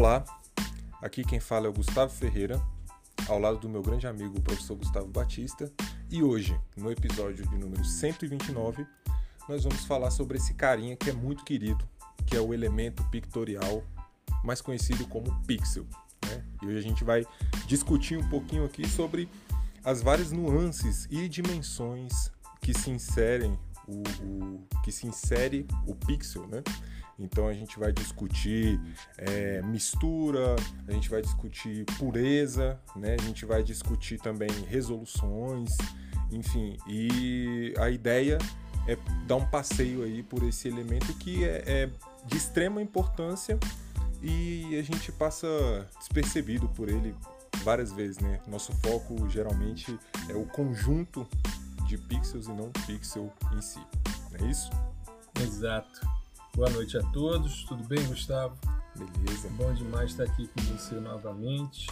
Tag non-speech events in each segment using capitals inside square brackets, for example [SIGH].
Olá, aqui quem fala é o Gustavo Ferreira, ao lado do meu grande amigo o professor Gustavo Batista, e hoje, no episódio de número 129, nós vamos falar sobre esse carinha que é muito querido, que é o elemento pictorial mais conhecido como pixel. Né? E hoje a gente vai discutir um pouquinho aqui sobre as várias nuances e dimensões que se inserem o, o que se insere o pixel, né? Então a gente vai discutir é, mistura, a gente vai discutir pureza, né? A gente vai discutir também resoluções, enfim. E a ideia é dar um passeio aí por esse elemento que é, é de extrema importância e a gente passa despercebido por ele várias vezes, né? Nosso foco geralmente é o conjunto de pixels e não o pixel em si. É isso? Exato. Boa noite a todos. Tudo bem, Gustavo? Beleza. Bom demais estar aqui com você novamente.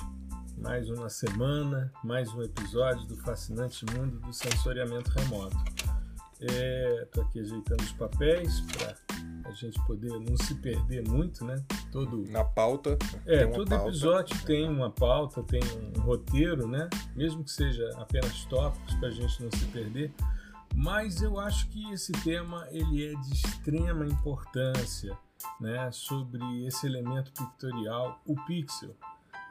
Mais uma semana, mais um episódio do fascinante mundo do sensoriamento remoto. Estou é, aqui ajeitando os papéis para a gente poder não se perder muito, né? Todo na pauta. É, todo pauta. episódio tem uma pauta, tem um roteiro, né? Mesmo que seja apenas tópicos para a gente não se perder. Mas eu acho que esse tema ele é de extrema importância, né? Sobre esse elemento pictorial, o pixel.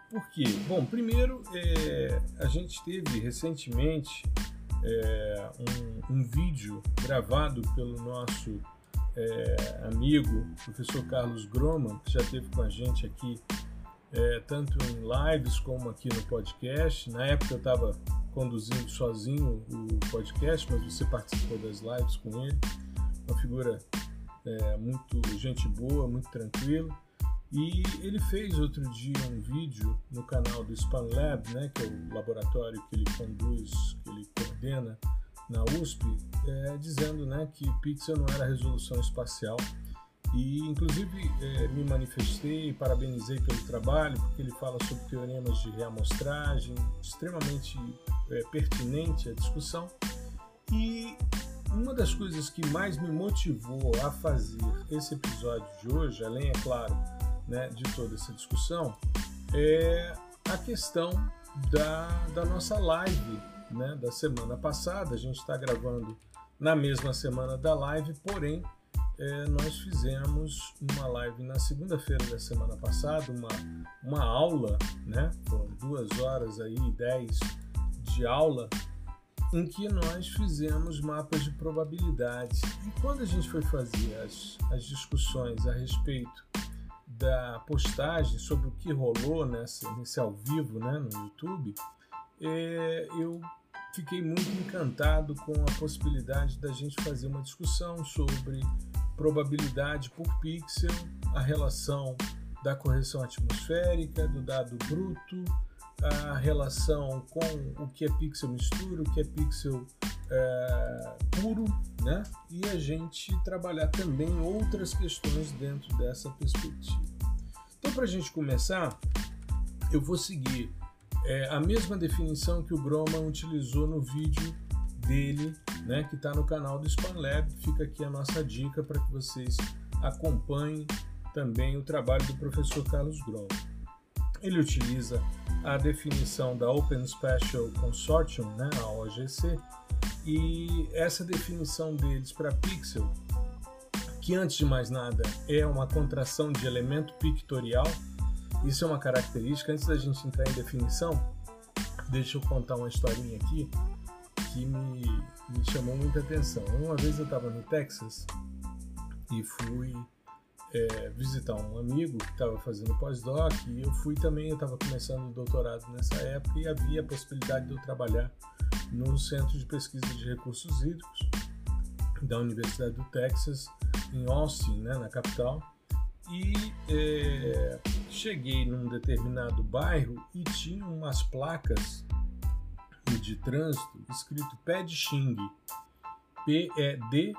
Por quê? Bom, primeiro é, a gente teve recentemente é, um, um, vídeo gravado pelo nosso é, amigo, professor Carlos Groman, que já esteve com a gente aqui, é, tanto em lives como aqui no podcast. Na época eu estava conduzindo sozinho o podcast, mas você participou das lives com ele. Uma figura é, muito gente boa, muito tranquilo. E ele fez outro dia um vídeo no canal do Span Lab, né, que é o laboratório que ele conduz, que ele coordena na USP, é, dizendo né, que pixel não era resolução espacial. E, inclusive, é, me manifestei parabenizei pelo trabalho, porque ele fala sobre teoremas de reamostragem, extremamente é, pertinente à discussão. E uma das coisas que mais me motivou a fazer esse episódio de hoje, além, é claro, né, de toda essa discussão é a questão da, da nossa live né, da semana passada. A gente está gravando na mesma semana da live, porém é, nós fizemos uma live na segunda-feira da semana passada, uma, uma aula, né, foram duas horas aí, dez de aula, em que nós fizemos mapas de probabilidades. E quando a gente foi fazer as, as discussões a respeito da postagem sobre o que rolou nessa, nesse ao vivo né, no YouTube, é, eu fiquei muito encantado com a possibilidade da gente fazer uma discussão sobre probabilidade por pixel, a relação da correção atmosférica, do dado bruto, a relação com o que é pixel mistura, o que é pixel é, puro, né? E a gente trabalhar também outras questões dentro dessa perspectiva. Então, para a gente começar, eu vou seguir é, a mesma definição que o Groman utilizou no vídeo dele, né, que está no canal do Span Lab. Fica aqui a nossa dica para que vocês acompanhem também o trabalho do professor Carlos Groman. Ele utiliza a definição da Open Special Consortium, né, a OGC, e essa definição deles para pixel, que antes de mais nada é uma contração de elemento pictorial, isso é uma característica. Antes da gente entrar em definição, deixa eu contar uma historinha aqui me, me chamou muita atenção. Uma vez eu estava no Texas e fui é, visitar um amigo que estava fazendo pós-doc e eu fui também, eu estava começando o doutorado nessa época e havia a possibilidade de eu trabalhar no Centro de Pesquisa de Recursos Hídricos da Universidade do Texas, em Austin, né, na capital. E é, cheguei num determinado bairro e tinha umas placas de trânsito escrito pé de xing, P-E-D-X-I-N-G.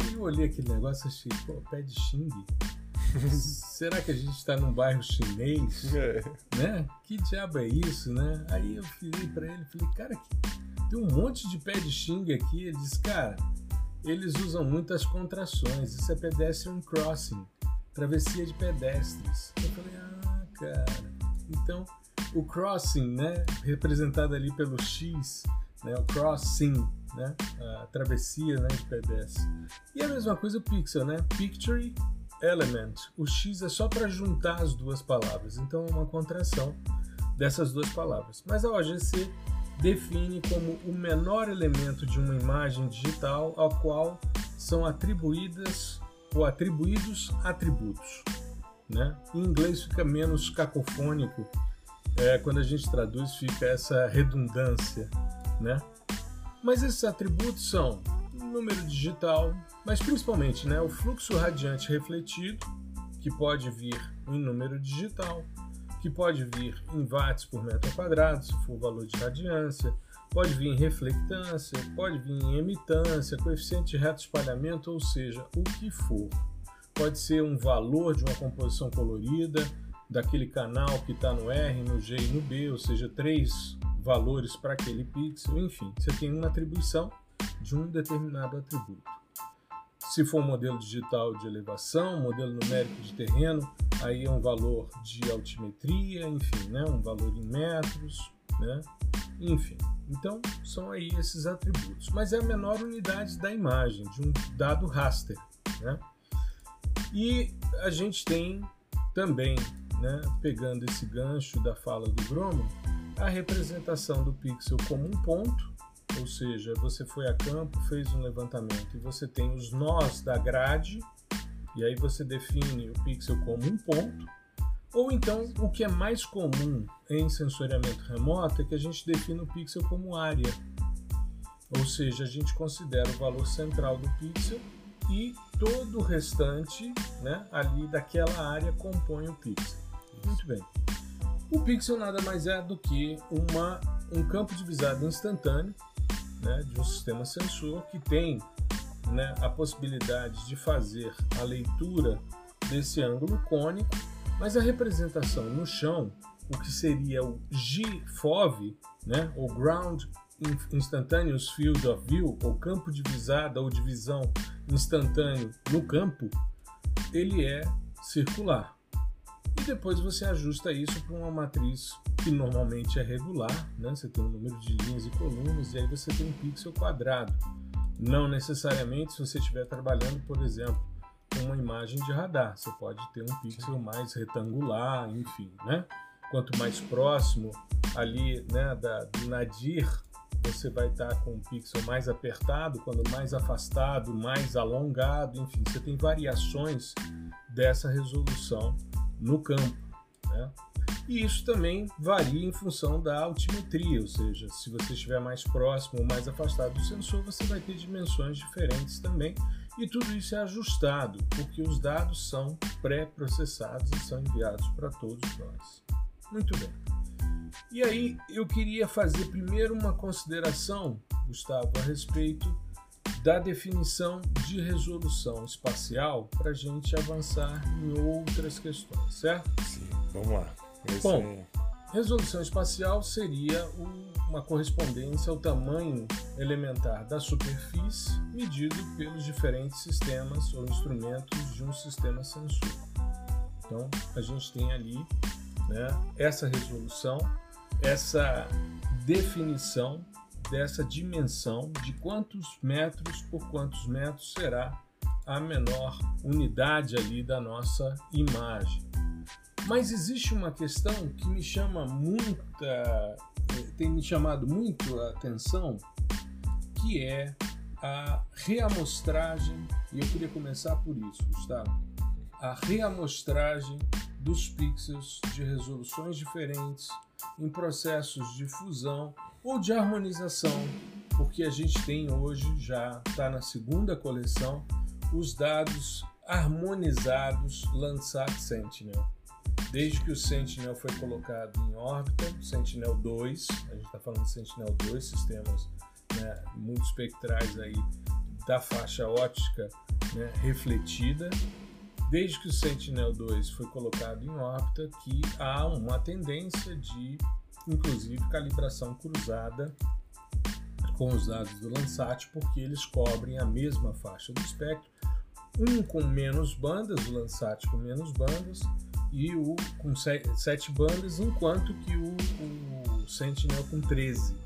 Aí eu olhei aquele negócio e achei, pô, pé de xing? [LAUGHS] Será que a gente está num bairro chinês? É. Né? Que diabo é isso, né? Aí eu falei para ele, falei, cara, tem um monte de pé de xing aqui. Ele disse, cara, eles usam muitas contrações, isso é pedestrian crossing. travessia de pedestres. Eu falei, ah, cara. Então, o crossing, né, representado ali pelo X, né, o crossing, né, a travessia né, de pedestres. E a mesma coisa o pixel, né, picture element. O X é só para juntar as duas palavras, então é uma contração dessas duas palavras. Mas a OGC define como o menor elemento de uma imagem digital ao qual são atribuídas ou atribuídos atributos. Né? Em inglês fica menos cacofônico, é, quando a gente traduz fica essa redundância. Né? Mas esses atributos são número digital, mas principalmente né, o fluxo radiante refletido, que pode vir em número digital, que pode vir em watts por metro quadrado, se for o valor de radiância, pode vir em reflectância, pode vir em emitância, coeficiente de reto espalhamento, ou seja, o que for. Pode ser um valor de uma composição colorida, daquele canal que está no R, no G e no B, ou seja, três valores para aquele pixel, enfim, você tem uma atribuição de um determinado atributo. Se for um modelo digital de elevação, modelo numérico de terreno, aí é um valor de altimetria, enfim, né? um valor em metros, né? enfim. Então, são aí esses atributos. Mas é a menor unidade da imagem, de um dado raster. Né? E a gente tem também, né, pegando esse gancho da fala do Groman, a representação do pixel como um ponto, ou seja, você foi a campo, fez um levantamento e você tem os nós da grade, e aí você define o pixel como um ponto, ou então o que é mais comum em sensoriamento remoto é que a gente define o pixel como área, ou seja, a gente considera o valor central do pixel e todo o restante né, ali daquela área compõe o pixel. Muito bem. O pixel nada mais é do que uma, um campo divisado instantâneo né, de um sistema sensor que tem né, a possibilidade de fazer a leitura desse ângulo cônico, mas a representação no chão, o que seria o GFOV, né, ou Ground Instantaneous Field of View, ou campo de visada ou divisão instantâneo no campo, ele é circular. E depois você ajusta isso para uma matriz que normalmente é regular, né? Você tem um número de linhas e colunas e aí você tem um pixel quadrado. Não necessariamente se você estiver trabalhando, por exemplo, com uma imagem de radar, você pode ter um pixel mais retangular, enfim, né? Quanto mais próximo ali, né, da, do nadir, você vai estar com um pixel mais apertado, quando mais afastado, mais alongado, enfim, você tem variações dessa resolução no campo. Né? E isso também varia em função da altimetria, ou seja, se você estiver mais próximo ou mais afastado do sensor, você vai ter dimensões diferentes também. E tudo isso é ajustado, porque os dados são pré-processados e são enviados para todos nós. Muito bem. E aí eu queria fazer primeiro uma consideração, Gustavo, a respeito da definição de resolução espacial para a gente avançar em outras questões, certo? Sim, vamos lá. Esse Bom, é... resolução espacial seria uma correspondência ao tamanho elementar da superfície medido pelos diferentes sistemas ou instrumentos de um sistema sensor. Então, a gente tem ali né, essa resolução, essa definição dessa dimensão de quantos metros por quantos metros será a menor unidade ali da nossa imagem. Mas existe uma questão que me chama muita, tem me chamado muito a atenção, que é a reamostragem, e eu queria começar por isso, Gustavo. A reamostragem dos pixels de resoluções diferentes em processos de fusão ou de harmonização, porque a gente tem hoje, já está na segunda coleção, os dados harmonizados Landsat Sentinel. Desde que o Sentinel foi colocado em órbita, Sentinel 2, a gente está falando de Sentinel 2, sistemas né, multispectrais aí da faixa óptica né, refletida, desde que o Sentinel 2 foi colocado em órbita, que há uma tendência de inclusive calibração cruzada com os dados do Landsat, porque eles cobrem a mesma faixa do espectro, Um com menos bandas, o Landsat com menos bandas, e o com sete bandas, enquanto que o, o Sentinel com 13.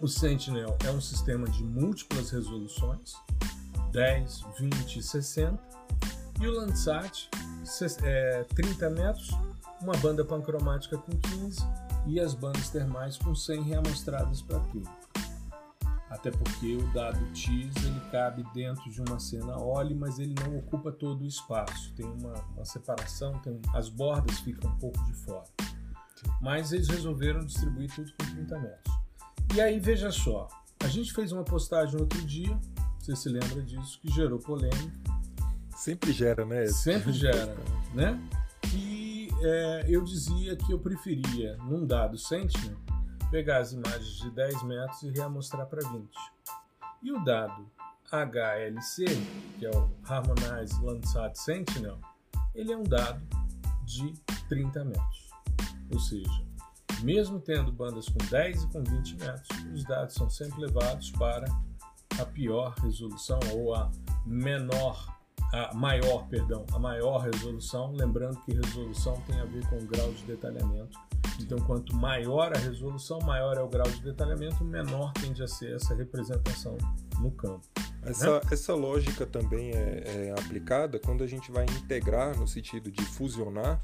O Sentinel é um sistema de múltiplas resoluções, 10, 20 e 60, e o Landsat, é, 30 metros, uma banda pancromática com 15 e as bandas termais com 100 reamostradas para tudo. Até porque o dado TIS ele cabe dentro de uma cena OLE, mas ele não ocupa todo o espaço. Tem uma, uma separação, tem, as bordas ficam um pouco de fora. Mas eles resolveram distribuir tudo com 30 metros. E aí, veja só, a gente fez uma postagem outro dia, você se lembra disso, que gerou polêmica. Sempre gera, né? Sempre gera, né? E é, eu dizia que eu preferia, num dado Sentinel, pegar as imagens de 10 metros e reamostrar para 20. E o dado HLC, que é o Harmonized Landsat Sentinel, ele é um dado de 30 metros. Ou seja, mesmo tendo bandas com 10 e com 20 metros, os dados são sempre levados para a pior resolução ou a menor, a maior, perdão, a maior resolução, lembrando que resolução tem a ver com o grau de detalhamento então, quanto maior a resolução, maior é o grau de detalhamento, menor tende a ser essa representação no campo. Essa, né? essa lógica também é, é, aplicada quando a gente vai integrar, no sentido de fusionar,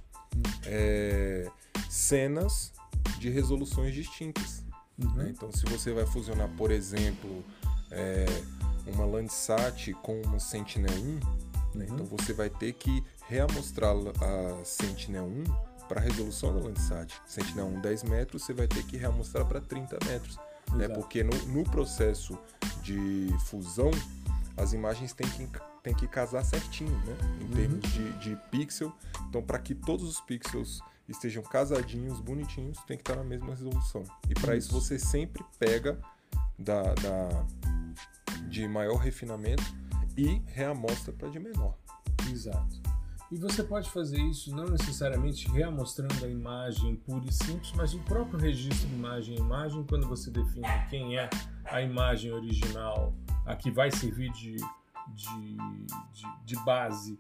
é, cenas de resoluções distintas. Uhum. Né? Então, se você vai fusionar, por exemplo, é, uma Landsat com uma Sentinel-1, né? uhum. então você vai ter que reamostrar a Sentinel-1 para a resolução da Landsat. Sentinel 1 10 metros, você vai ter que reamostrar para 30 metros. Né? Porque no, no, processo de fusão, as imagens têm que, têm que casar certinho, né? em uhum. termos de, de pixel. Então, para que todos os pixels estejam casadinhos, bonitinhos, tem que estar na mesma resolução. E para isso. isso você sempre pega da, da, de maior refinamento e reamostra para de menor. Exato. E você pode fazer isso não necessariamente reamostrando a imagem pura e simples, mas o próprio registro de imagem imagem, quando você define quem é a imagem original, a que vai servir de, de, de, de base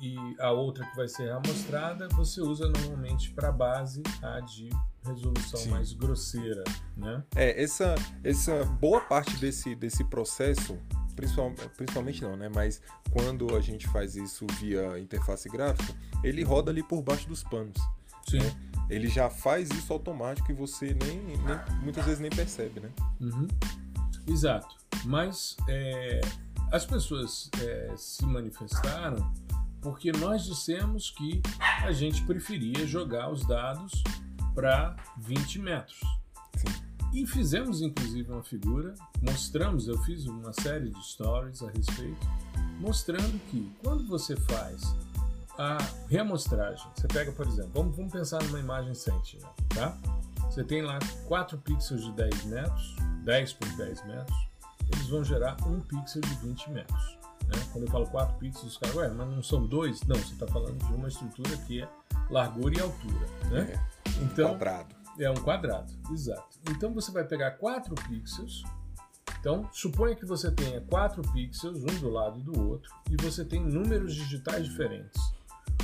e a outra que vai ser reamostrada, você usa normalmente para base a de resolução Sim. mais grosseira, né? É, essa, essa boa parte desse, desse processo principalmente não, né? Mas quando a gente faz isso via interface gráfica, ele roda ali por baixo dos panos. Sim. Né? Ele já faz isso automático e você nem, nem muitas vezes nem percebe, né? Uhum. Exato. Mas é, as pessoas é, se manifestaram porque nós dissemos que a gente preferia jogar os dados para 20 metros. Sim. E fizemos inclusive uma figura, mostramos, eu fiz uma série de stories a respeito, mostrando que quando você faz a reamostragem, você pega, por exemplo, vamos, vamos pensar numa imagem Sentinel, tá? Você tem lá 4 pixels de 10 metros, 10 por 10 metros, eles vão gerar um pixel de 20 metros. Né? Quando eu falo 4 pixels, os caras, ué, mas não são dois? Não, você está falando de uma estrutura que é largura e altura. Né? É, então, quadrado. É um quadrado, exato. Então você vai pegar 4 pixels. Então, suponha que você tenha 4 pixels, um do lado do outro, e você tem números digitais diferentes.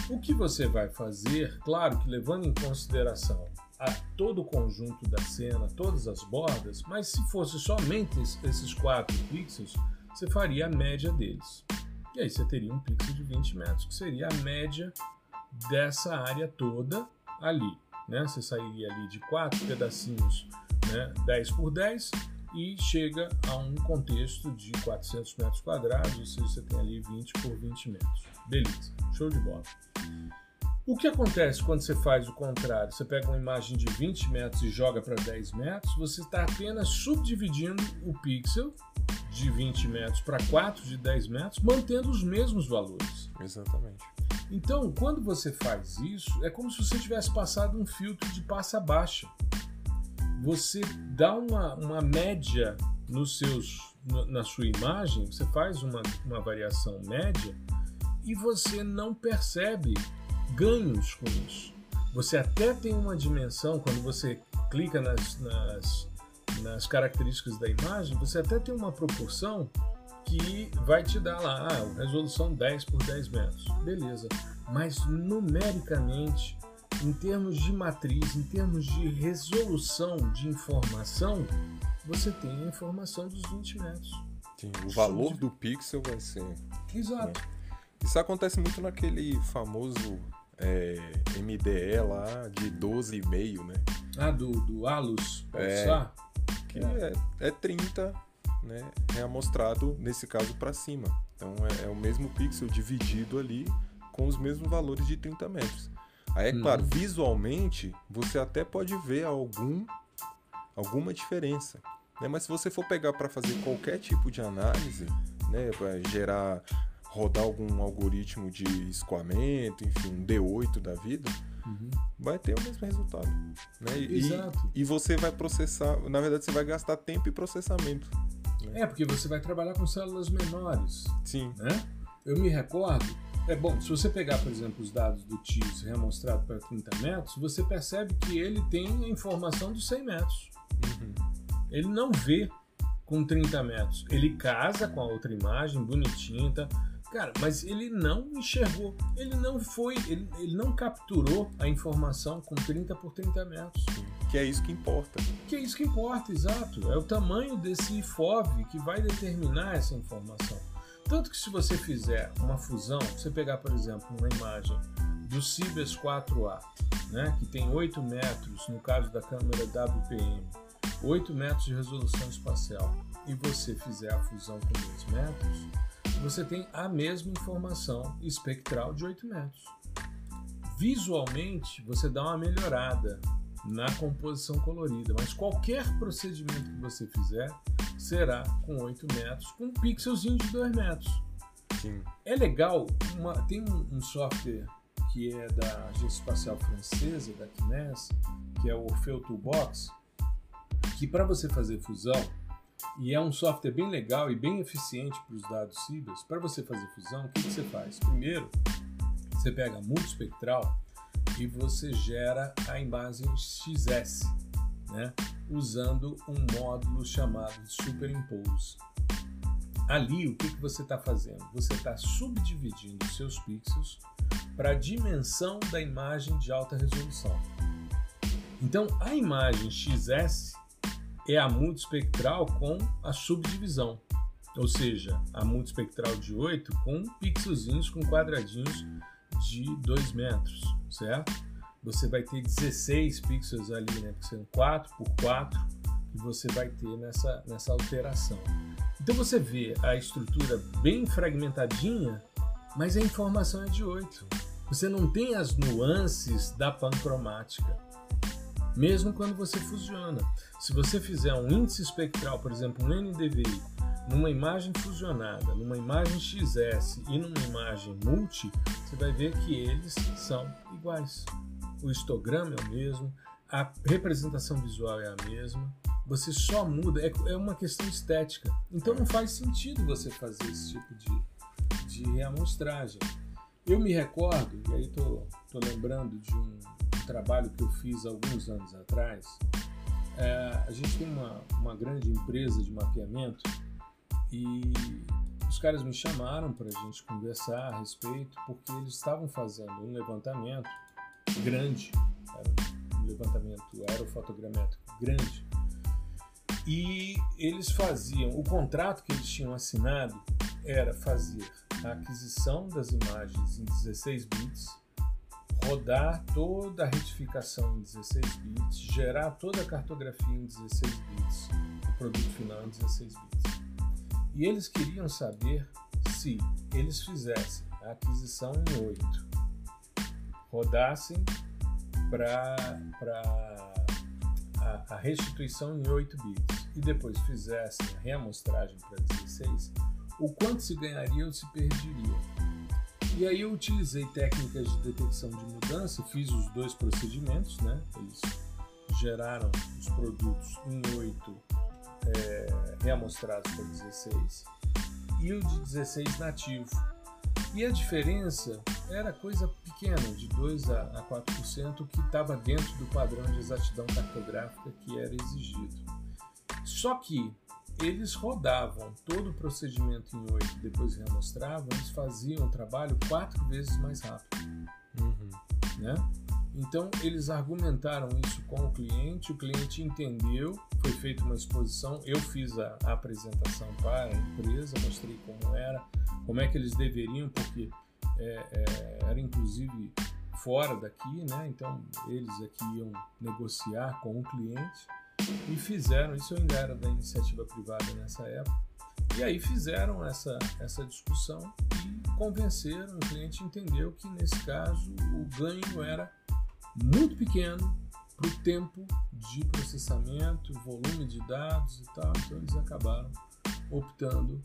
O que você vai fazer, claro que levando em consideração a todo o conjunto da cena, todas as bordas, mas se fosse somente esses 4 pixels, você faria a média deles. E aí você teria um pixel de 20 metros, que seria a média dessa área toda ali né? Você sairia ali de quatro pedacinhos, né? 10 por 10 e chega a um contexto de 400 metros quadrados, ou seja, você tem ali 20 por 20 metros. Beleza, show de bola. O que acontece quando você faz o contrário? Você pega uma imagem de 20 metros e joga para 10 metros, você está apenas subdividindo o pixel de 20 metros para 4 de 10 metros, mantendo os mesmos valores. Exatamente. Então, quando você faz isso, é como se você tivesse passado um filtro de passa baixa. Você dá uma, uma média nos seus, na sua imagem, você faz uma, uma variação média e você não percebe ganhos com isso. Você até tem uma dimensão, quando você clica nas, nas, nas características da imagem, você até tem uma proporção que vai te dar lá, ah, resolução 10 por 10 metros. Beleza. Mas numericamente, em termos de matriz, em termos de resolução de informação, você tem a informação dos 20 metros. Sim, o valor do pixel vai ser. Exato. Né? Isso acontece muito naquele famoso é, MDE lá de 12,5, né? Ah, do, do Alus É, que é. É, 30, né? É amostrado, nesse caso, para cima. Então é, é, o mesmo pixel dividido ali com os mesmos valores de 30 metros. Aí, é claro, uhum. visualmente, você até pode ver algum, alguma diferença. Né? Mas se você for pegar para fazer qualquer tipo de análise, né? Para gerar rodar algum algoritmo de escoamento, enfim, um D8 da vida, uhum. vai ter o mesmo resultado. Né? E, Exato. E, você vai processar, na verdade, você vai gastar tempo e processamento. Né? É, porque você vai trabalhar com células menores. Sim. Né? Eu me recordo. É bom, se você pegar, por exemplo, os dados do TIS remostrado para 30 metros, você percebe que ele tem a informação dos 100 metros. Uhum. Ele não vê com 30 metros. Ele casa com a outra imagem, bonitinha, tá? Cara, mas ele não enxergou, ele não foi, ele, ele não capturou a informação com 30 por 30 metros. Que é isso que importa. Que é isso que importa, exato. É o tamanho desse IFOV que vai determinar essa informação. Tanto que se você fizer uma fusão, você pegar, por exemplo, uma imagem do Cibers 4A, né, que tem 8 metros, no caso da câmera WPM, 8 metros de resolução espacial, e você fizer a fusão com 2 metros, você tem a mesma informação espectral de 8 metros. Visualmente, você dá uma melhorada na composição colorida, mas qualquer procedimento que você fizer será com 8 metros, com um pixelzinho de 2 metros. Sim. É legal, uma, tem um, um, software que é da Agência Espacial Francesa, da CNES, que é o Orfeu Toolbox, que para você fazer fusão, e é um software bem legal e bem eficiente para os dados CIBERS. Para você fazer fusão, o que, você faz? Primeiro, você pega a multispectral e você gera a imagem XS, né? usando um módulo chamado Superimpose. Ali, o que, que você está fazendo? Você está subdividindo seus pixels para a dimensão da imagem de alta resolução. Então, a imagem XS é a multispectral com a subdivisão, ou seja, a multispectral de 8 com pixelzinhos com quadradinhos de 2 metros, certo? Você vai ter 16 pixels ali, né? Que são 4 por 4 que você vai ter nessa, nessa alteração. Então você vê a estrutura bem fragmentadinha, mas a informação é de 8. Você não tem as nuances da pancromática mesmo quando você fusiona. Se você fizer um índice espectral, por exemplo, um NDVI, numa imagem fusionada, numa imagem XS e numa imagem multi, você vai ver que eles são iguais. O histograma é o mesmo, a representação visual é a mesma, você só muda, é, é uma questão estética. Então não faz sentido você fazer esse tipo de, de reamostragem. Eu me recordo, e aí tô lembrando de um, trabalho que eu fiz alguns anos atrás, é, a gente tem uma, uma grande empresa de mapeamento e os caras me chamaram para a gente conversar a respeito porque eles estavam fazendo um levantamento grande, um levantamento aerofotogramétrico grande, e eles faziam, o contrato que eles tinham assinado era fazer a aquisição das imagens em 16 bits rodar toda a retificação em 16 bits, gerar toda a cartografia em 16 bits, o produto final em 16 bits. E eles queriam saber se eles fizessem a aquisição em 8, rodassem para a, a restituição em 8 bits e depois fizessem a reamostragem para 16, o quanto se ganharia ou se perderia. E aí eu utilizei técnicas de detecção de mudança, fiz os dois procedimentos, né? Eles geraram os produtos em 8 é, reamostrados para 16 e o de 16 nativo. E a diferença era coisa pequena, de 2 a 4%, que estava dentro do padrão de exatidão cartográfica que era exigido. Só que eles rodavam todo o procedimento em 8 depois reamostravam, eles faziam o trabalho quatro vezes mais rápido. Uhum. Né? Então, eles argumentaram isso com o cliente, o cliente entendeu, foi feita uma exposição, eu fiz a, a, apresentação para a empresa, mostrei como era, como é que eles deveriam, porque é, é, era inclusive fora daqui, né? então eles aqui iam negociar com o cliente e fizeram, isso eu ainda era da iniciativa privada nessa época, e aí fizeram essa, essa discussão e convenceram, o cliente entendeu que nesse caso o ganho era muito pequeno para o tempo de processamento, volume de dados e tal. Então eles acabaram optando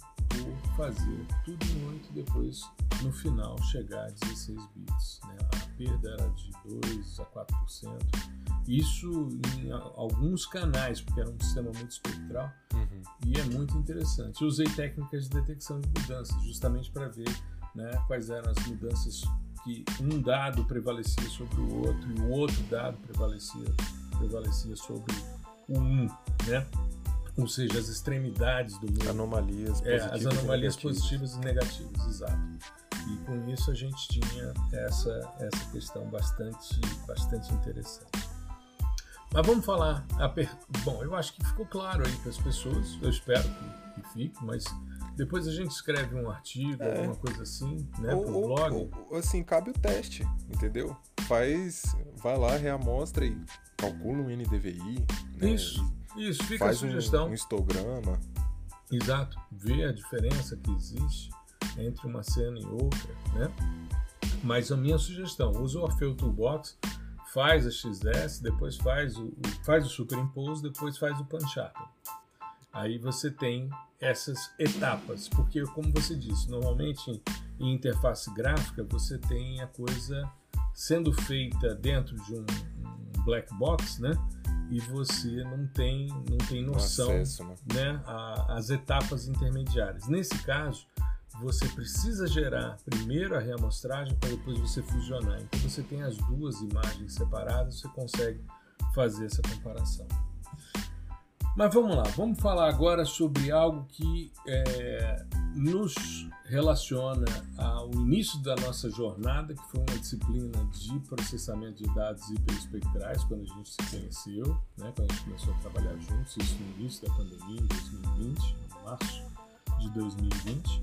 fazer tudo em 8 e depois no final chegar a 16 bits. Né? A perda era de 2 a 4%. Isso em alguns canais, porque era um sistema muito espectral uhum. e é muito interessante. Eu usei técnicas de detecção de mudanças justamente para ver né, quais eram as mudanças que um dado prevalecia sobre o outro e o outro dado prevalecia, prevalecia sobre o um, né? Ou seja, as extremidades do mundo. Anomalias é, as anomalias positivas e negativas, exato. E com isso a gente tinha essa, essa questão bastante, bastante interessante. Mas vamos falar. Per... Bom, eu acho que ficou claro aí para as pessoas, eu espero que, que fique, mas depois a gente escreve um artigo, é. alguma coisa assim, né, ou, pro blog. Ou, assim, cabe o teste, entendeu? Faz, vai lá, reamostra e calcula um NDVI. Né? Isso, isso, fica Faz a sugestão. Um, um histograma. Exato, vê a diferença que existe entre uma cena e outra, né? Mas a minha sugestão, usa o Orfeu Toolbox, faz a XS, depois faz o, faz o superimpose, depois faz o punch up. Aí você tem essas etapas, porque como você disse, normalmente em interface gráfica você tem a coisa sendo feita dentro de um, um black box, né? E você não tem não tem noção, acesso, né? né? A, as etapas intermediárias. Nesse caso, você precisa gerar primeiro a reamostragem para depois você fusionar. Então você tem as duas imagens separadas, você consegue fazer essa comparação. Mas vamos lá, vamos falar agora sobre algo que é, nos relaciona ao início da nossa jornada, que foi uma disciplina de processamento de dados hiperespectrais, quando a gente se conheceu, né, quando a gente começou a trabalhar juntos, isso no início da pandemia, em 2020, em março de 2020,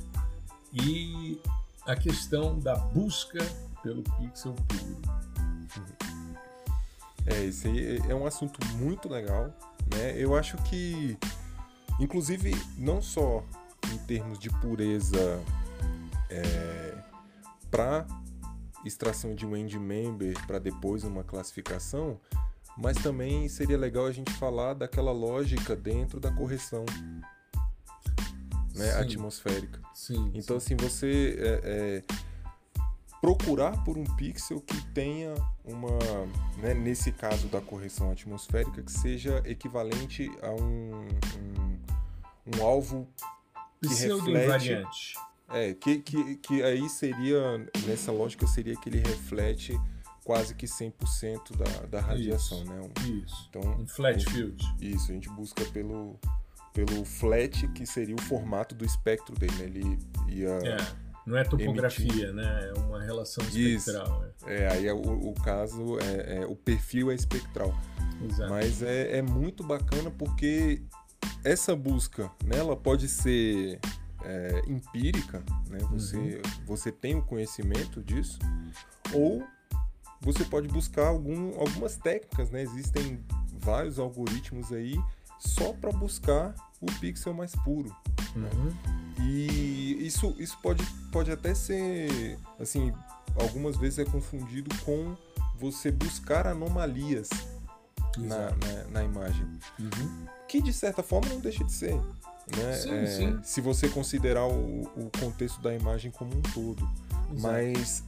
e a questão da busca pelo pixel puro. É, esse aí é um assunto muito legal né? Eu acho que, inclusive, não só em termos de pureza é, para extração de um end member para depois uma classificação, mas também seria legal a gente falar daquela lógica dentro da correção né, sim. atmosférica. Sim, então, sim. assim, você é, é, procurar por um pixel que tenha uma, né, nesse caso da correção atmosférica, que seja equivalente a um, um, um alvo que reflete... É, que, que, que aí seria, nessa lógica, seria que ele reflete quase que 100% da, da radiação, isso, né? Um, isso, então, um flat field. Isso, a gente busca pelo, pelo flat, que seria o formato do espectro dele, né? Ele ia... É não é topografia, emitir. né? É uma relação espectral. Isso. É, aí é, o, o, caso, é, é, o perfil é espectral. Exato. Mas é, é muito bacana porque essa busca, né, ela pode ser é, empírica, né? Você, uhum. você tem o conhecimento disso, ou você pode buscar algum, algumas técnicas, né? Existem vários algoritmos aí só para buscar o pixel mais puro. Né? Uhum. Né? E isso, isso pode, pode até ser, assim, algumas vezes é confundido com você buscar anomalias na, na, na, imagem. Uhum. Que de certa forma não deixa de ser. Né? Sim, é, sim. Se você considerar o, o, contexto da imagem como um todo. Exato. Mas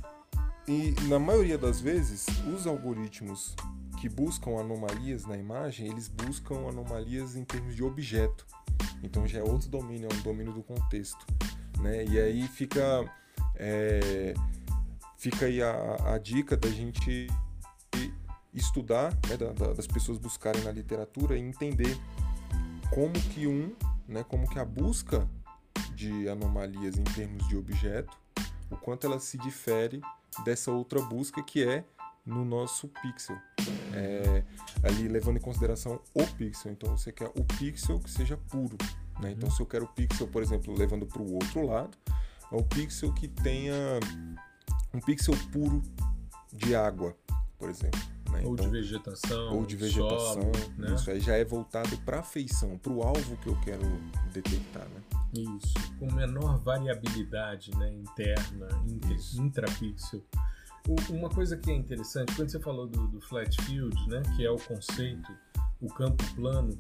e na maioria das vezes, os algoritmos que buscam anomalias na imagem, eles buscam anomalias em termos de objeto. Então já é outro domínio, é um domínio do contexto. Né? E aí fica, é, fica aí a, a, dica da gente estudar, né, da, da, das pessoas buscarem na literatura e entender como que um né, como que a busca de anomalias em termos de objeto, o quanto ela se difere dessa outra busca que é no nosso pixel. É, ali levando em consideração o pixel. Então você quer o pixel que seja puro. Né? Então se eu quero o pixel, por exemplo, levando para o outro lado, é um pixel que tenha um pixel puro de água, por exemplo. Né? Ou então, de vegetação. Ou de vegetação. Solo, né? Isso aí já é voltado para a feição, para o alvo que eu quero detectar. Né? Isso, com menor variabilidade né, interna, intrapixel. Uma coisa que é interessante, quando você falou do, do flat field, né, que é o conceito, o campo plano,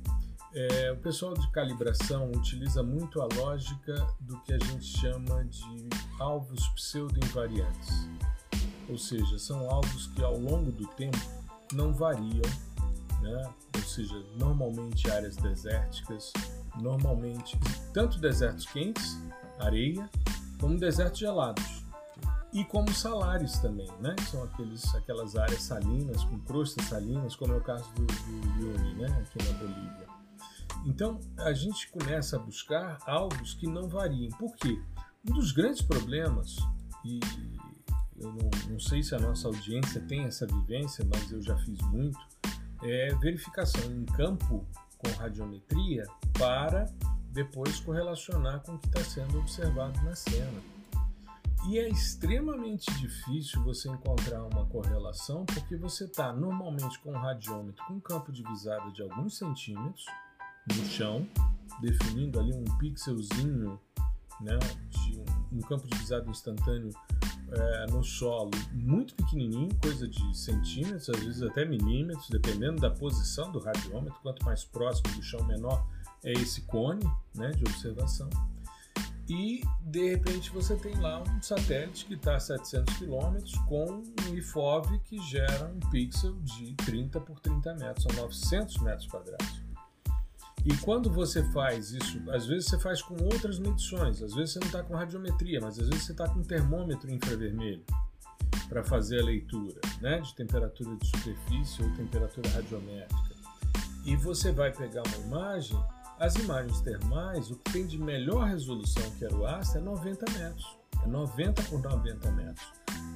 é, o pessoal de calibração utiliza muito a lógica do que a gente chama de alvos pseudo-invariantes. Ou seja, são alvos que ao longo do tempo não variam, né? ou seja, normalmente áreas desérticas, normalmente tanto desertos quentes, areia, como desertos gelados e como salares também, né? São aqueles, aquelas áreas salinas, com crostas salinas, como é o caso do, do né? Aqui na Bolívia. Então, a gente começa a buscar alvos que não variem. Por quê? Um dos grandes problemas, e eu não, não sei se a nossa audiência tem essa vivência, mas eu já fiz muito, é verificação em campo com radiometria para depois correlacionar com o que está sendo observado na cena. E é extremamente difícil você encontrar uma correlação porque você está normalmente com um radiômetro com um campo de visada de alguns centímetros no chão, definindo ali um pixelzinho né, de um, campo de visada instantâneo é, no solo muito pequenininho, coisa de centímetros, às vezes até milímetros, dependendo da posição do radiômetro. Quanto mais próximo do chão, menor é esse cone né, de observação e de repente você tem lá um satélite que está a 700 km com um IFOV que gera um pixel de 30 por 30 metros, são 900 metros quadrados. E quando você faz isso, às vezes você faz com outras medições, às vezes você não está com radiometria, mas às vezes você está com termômetro infravermelho para fazer a leitura né, de temperatura de superfície ou temperatura radiométrica. E você vai pegar uma imagem as imagens termais, o que tem de melhor resolução que era o ASTA é 90 metros. É 90 por 90 metros.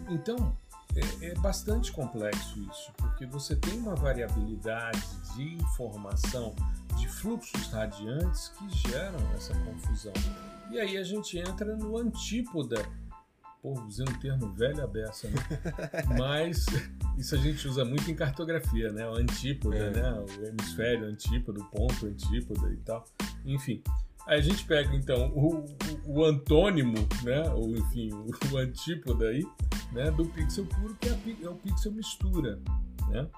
Então, é, é, bastante complexo isso, porque você tem uma variabilidade de informação de fluxos radiantes que geram essa confusão. E aí a gente entra no antípoda Pô, usando o termo velho beça, né? [LAUGHS] Mas isso a gente usa muito em cartografia, né? O antípoda, é. né? O hemisfério antípoda, o ponto antípoda e tal. Enfim. Aí a gente pega então o, o, o antônimo, né? Ou enfim, o, o, antípoda aí, né? Do pixel puro, que é, é o pixel mistura, né?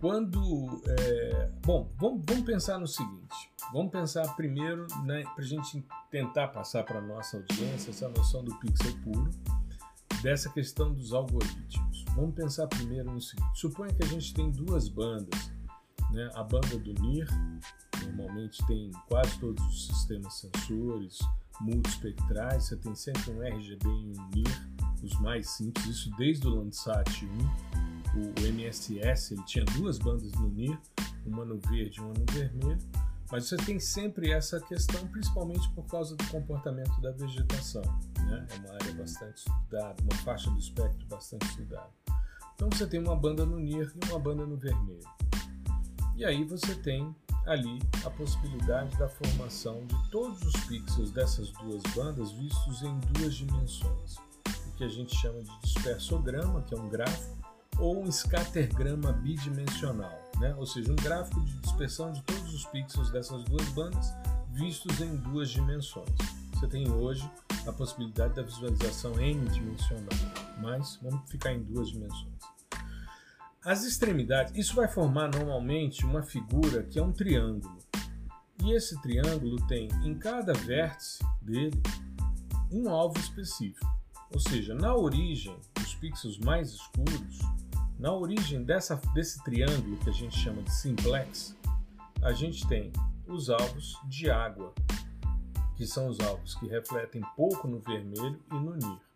Quando. É... Bom, vamos, vamos pensar no seguinte. Vamos pensar primeiro, né, para a gente tentar passar para a nossa audiência essa noção do pixel puro, dessa questão dos algoritmos. Vamos pensar primeiro no seguinte: suponha que a gente tem duas bandas, né? a banda do NIR, normalmente tem quase todos os sistemas sensores multispectrais, você tem sempre um RGB e um NIR, os mais simples, isso desde o Landsat 1 o MSS ele tinha duas bandas no NIR, uma no verde e uma no vermelho, mas você tem sempre essa questão, principalmente por causa do comportamento da vegetação. Né? É uma área bastante estudada, uma faixa do espectro bastante estudada. Então você tem uma banda no NIR e uma banda no vermelho. E aí você tem ali a possibilidade da formação de todos os pixels dessas duas bandas vistos em duas dimensões, o que a gente chama de dispersograma, que é um gráfico, ou um scattergrama bidimensional, né? ou seja, um gráfico de dispersão de todos os pixels dessas duas bandas vistos em duas dimensões. Você tem hoje a possibilidade da visualização n-dimensional, mas vamos ficar em duas dimensões. As extremidades, isso vai formar normalmente uma figura que é um triângulo. E esse triângulo tem em cada vértice dele um alvo específico. Ou seja, na origem, os pixels mais escuros na origem dessa, desse triângulo que a gente chama de simplex, a gente tem os alvos de água, que são os alvos que refletem pouco no vermelho e no NIR.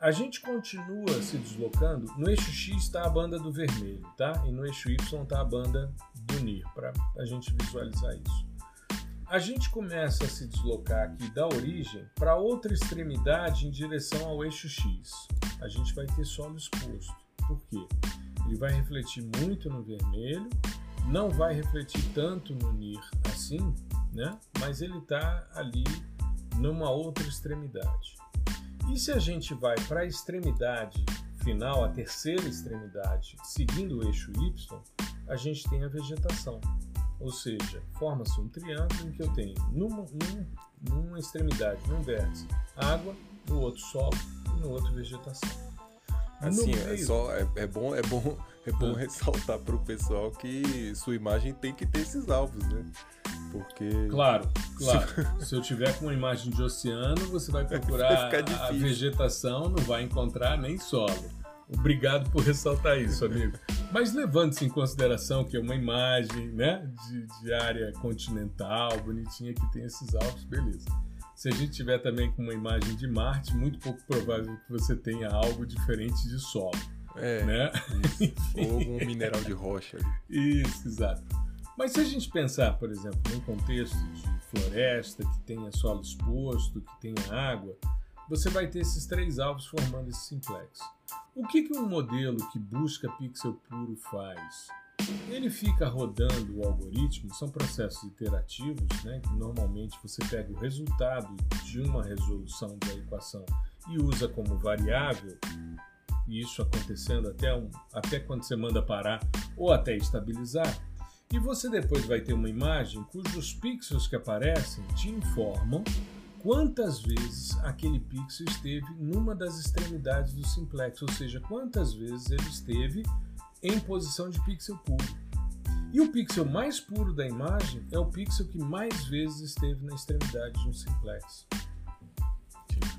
A gente continua se deslocando, no eixo X está a banda do vermelho, tá? E no eixo Y está a banda do NIR, para a gente visualizar isso. a gente começa a se deslocar aqui da origem para outra extremidade em direção ao eixo X. A gente vai ter solo exposto. Por quê? Ele vai refletir muito no vermelho, não vai refletir tanto no NIR assim, né? mas ele está ali numa outra extremidade. E se a gente vai para a extremidade final, a terceira extremidade, seguindo o eixo Y, a gente tem a vegetação. Ou seja, forma-se um triângulo em que eu tenho numa, num, numa extremidade, num vértice, água, no outro solo e no outro vegetação. Assim, é, só, é, é, bom, é bom, [LAUGHS] é bom ah. ressaltar para o pessoal que sua imagem tem que ter esses alvos, né? Porque. Claro, claro. [LAUGHS] Se eu tiver com uma imagem de oceano, você vai [LAUGHS] procurar vai a vegetação, não vai encontrar nem solo. Obrigado por ressaltar isso, amigo. Mas levando-se em consideração que é uma imagem né, de, de, área continental, bonitinha, que tem esses altos, beleza. Se a gente tiver também com uma imagem de Marte, muito pouco provável que você tenha algo diferente de solo. É, né? [LAUGHS] Ou algum mineral de rocha. Isso, exato. Mas se a gente pensar, por exemplo, num contexto de floresta, que tenha solo exposto, que tenha água, você vai ter esses três alvos formando esse simplex. O que, que um modelo que busca pixel puro faz? Ele fica rodando o algoritmo, são processos iterativos, né, que normalmente você pega o resultado de uma resolução da equação e usa como variável, e isso acontecendo até, um, até quando você manda parar ou até estabilizar, e você depois vai ter uma imagem cujos pixels que aparecem te informam quantas vezes aquele pixel esteve numa das extremidades do simplex, ou seja, quantas vezes ele esteve em posição de pixel puro. E o pixel mais puro da imagem é o pixel que mais vezes esteve na extremidade de um simplex.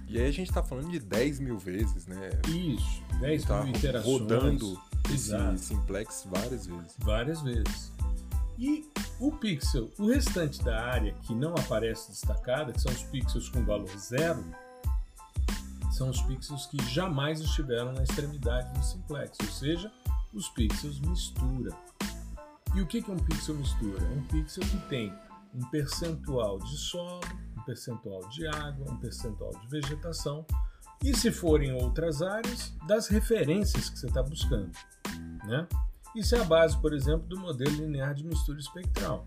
E aí a gente está falando de 10 mil vezes, né? Isso, 10 tá mil interações. Rodando esse simplex várias vezes. Várias vezes. E o pixel, o restante da área que não aparece destacada, que são os pixels com valor zero, são os pixels que jamais estiveram na extremidade do simplex, ou seja, os pixels mistura. E o que é um pixel mistura? É um pixel que tem um percentual de solo, um percentual de água, um percentual de vegetação e, se forem outras áreas, das referências que você está buscando. Né? Isso é a base, por exemplo, do modelo linear de mistura espectral.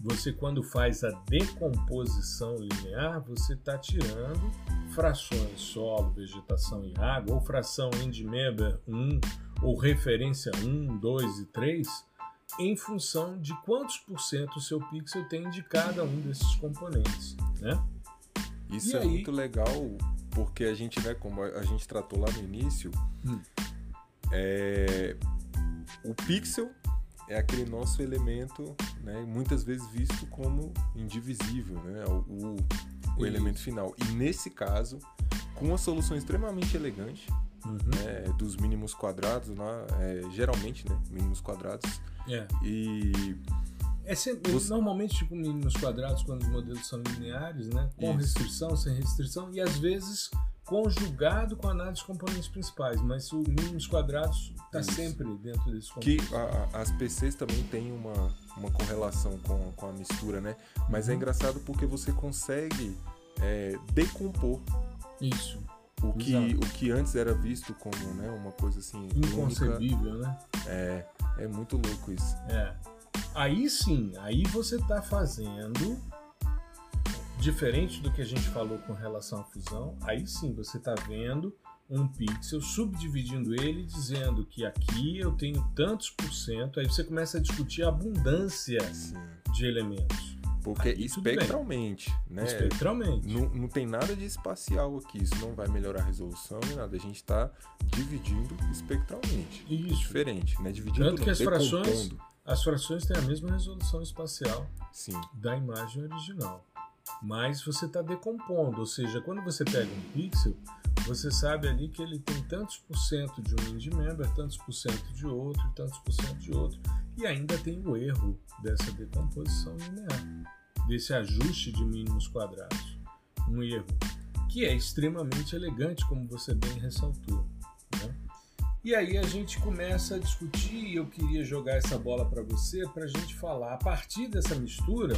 Você, quando faz a decomposição linear, você está tirando frações solo, vegetação e água, ou fração end-member 1, ou referência 1, 2 e 3, em função de quantos por cento o seu pixel tem de cada um desses componentes. Né? Isso e é aí... muito legal, porque a gente, né, como a gente tratou lá no início, hum. é, o pixel é aquele nosso elemento, né, muitas vezes visto como indivisível, né, o, o elemento final. E nesse caso, com uma solução extremamente elegante, uhum. né, dos mínimos quadrados, lá, é, geralmente, né, mínimos quadrados. É. E é sempre, normalmente com mínimos quadrados quando os modelos são lineares, né, com Isso. restrição, sem restrição e às vezes conjugado com a análise de componentes principais, mas o mínimos quadrados está sempre dentro desse Que a, as PCs também têm uma, uma correlação com, com a mistura, né? Mas é uhum. é engraçado porque você consegue é, decompor isso. O que, o que antes era visto como né, uma coisa assim. Inconcebível, única, né? É, é muito louco isso. É. Aí sim, aí você está fazendo diferente do que a gente falou com relação à fusão, aí sim você está vendo um pixel, subdividindo ele, dizendo que aqui eu tenho tantos por cento, aí você começa a discutir a abundância sim. de elementos. Porque aí, espectralmente, né? Espectralmente. Não, não tem nada de espacial aqui, isso não vai melhorar a resolução nem nada. A gente está dividindo espectralmente. Isso. Diferente, né? Dividindo Tanto que as frações, as frações têm a mesma resolução espacial Sim. da imagem original mas você está decompondo, ou seja, quando você pega um pixel, você sabe ali que ele tem tantos por cento de um indie member, tantos por cento de outro, tantos por cento de outro, e ainda tem o erro dessa decomposição linear, desse ajuste de mínimos quadrados. Um erro que é extremamente elegante, como você bem ressaltou. Né? E aí a gente começa a discutir, e eu queria jogar essa bola para você, para a gente falar, a partir dessa mistura,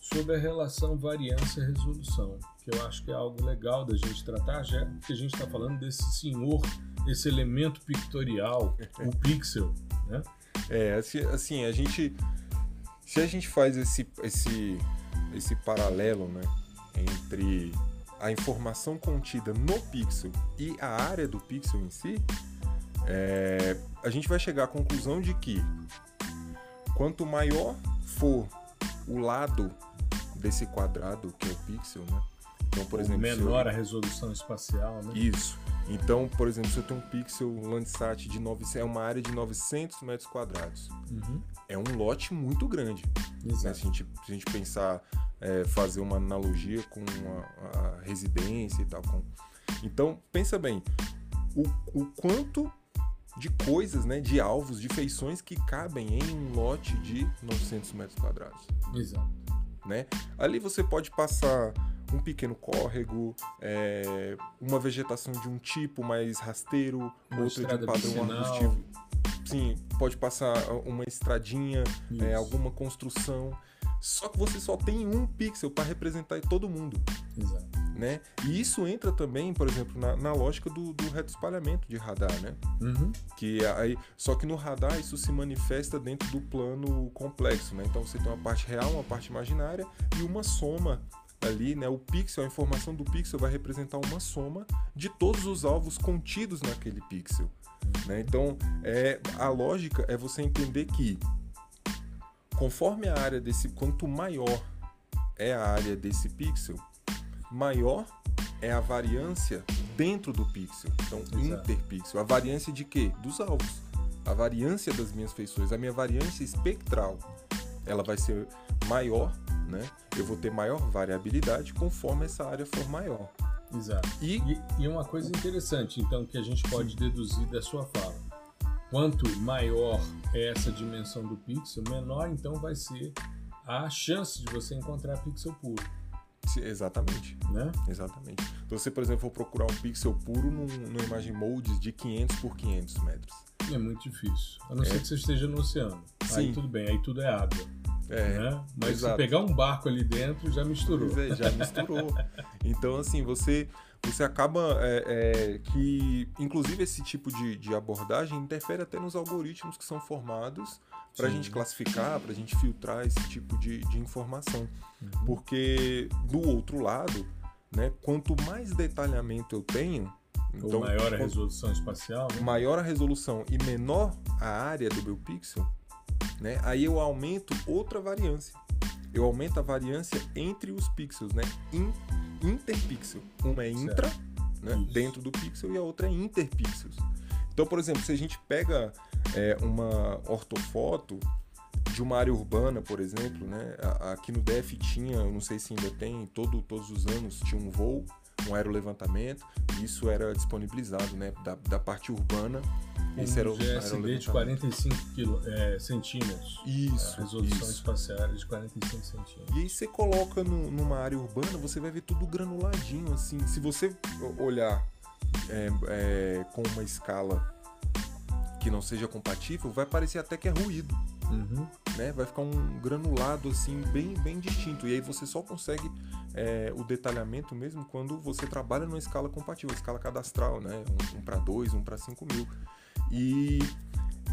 sobre a relação variância-resolução, que eu acho que é algo legal da gente tratar, já que a gente está falando desse senhor, esse elemento pictorial, [LAUGHS] o pixel, né? É, assim, assim, a gente. Se a gente faz esse, esse, esse paralelo né, entre a informação contida no pixel e a área do pixel em si, é, a gente vai chegar à conclusão de que quanto maior for o lado desse quadrado que é o pixel, né? Então, por Ou exemplo, menor eu... a resolução espacial, né? Isso. Então, por exemplo, se eu tenho um pixel Landsat de 900, é uma área de 900 metros quadrados. Uhum. É um lote muito grande. Né? Se, a gente, se a gente pensar, é, fazer uma analogia com a, a, residência e tal. Com... Então, pensa bem, o, o quanto de coisas, né, de alvos, de feições que cabem em um lote de 900 metros quadrados. Exato. Né? Ali você pode passar um pequeno córrego, é, uma vegetação de um tipo mais rasteiro, uma outra de um padrão arbustivo. Sim, pode passar uma estradinha, é, alguma construção. Só que você só tem um pixel para representar todo mundo. Exato. Né? E isso entra também, por exemplo, na, na lógica do, do reto espalhamento de radar, né? Uhum. Que aí, só que no radar isso se manifesta dentro do plano complexo, né? Então você tem uma parte real, uma parte imaginária e uma soma ali, né, o pixel, a informação do pixel vai representar uma soma de todos os alvos contidos naquele pixel. Né? Então, é, a lógica é você entender que conforme a área desse, quanto maior é a área desse pixel, maior é a variância dentro do pixel. Então, Exato. interpixel. A variância de quê? Dos alvos. A variância das minhas feições, a minha variância espectral, ela vai ser maior né? Eu vou ter maior variabilidade conforme essa área for maior. Exato. E, e, e uma coisa interessante, então, que a gente pode Sim. deduzir da sua fala. Quanto maior é essa dimensão do pixel, menor então vai ser a chance de você encontrar pixel puro. Exatamente. Né? Exatamente. Então, você, por exemplo, for procurar um pixel puro num, numa imagem moldes de 500 por 500 metros. É muito difícil. A não é. ser que você esteja no oceano. Sim. Aí tudo bem, aí tudo é água. É, né? Mas exato. se pegar um barco ali dentro, já misturou. É, já misturou. [LAUGHS] então, assim, você, você acaba é, é, que, inclusive, esse tipo de, de abordagem interfere até nos algoritmos que são formados para a gente classificar, para a gente filtrar esse tipo de, de informação. Uhum. Porque, do outro lado, né, quanto mais detalhamento eu tenho, então, Ou maior a resolução espacial, né? maior a resolução e menor a área do meu pixel, né? Aí eu aumento outra variância. Eu aumento a variância entre os pixels, né? In, interpixel. Uma é intra, né? dentro do pixel, e a outra é interpixels. Então, por exemplo, se a gente pega é, uma ortofoto de uma área urbana, por exemplo, né? Aqui no DF tinha, eu não sei se ainda tem, todo, todos os anos tinha um voo, um aerolevantamento, e isso era disponibilizado, né? Da, da parte urbana esse era o GSD de 45 quilo, é, centímetros. Isso. A resolução isso. espacial de 45 centímetros. E aí você coloca no, numa área urbana, você vai ver tudo granuladinho, assim. Se você olhar é, é, com uma escala que não seja compatível, vai parecer até que é ruído. Uhum. Né? Vai ficar um granulado assim bem, bem distinto. E aí você só consegue é, o detalhamento mesmo quando você trabalha numa escala compatível, escala cadastral, né? Um, um para 2, um para 5 mil. E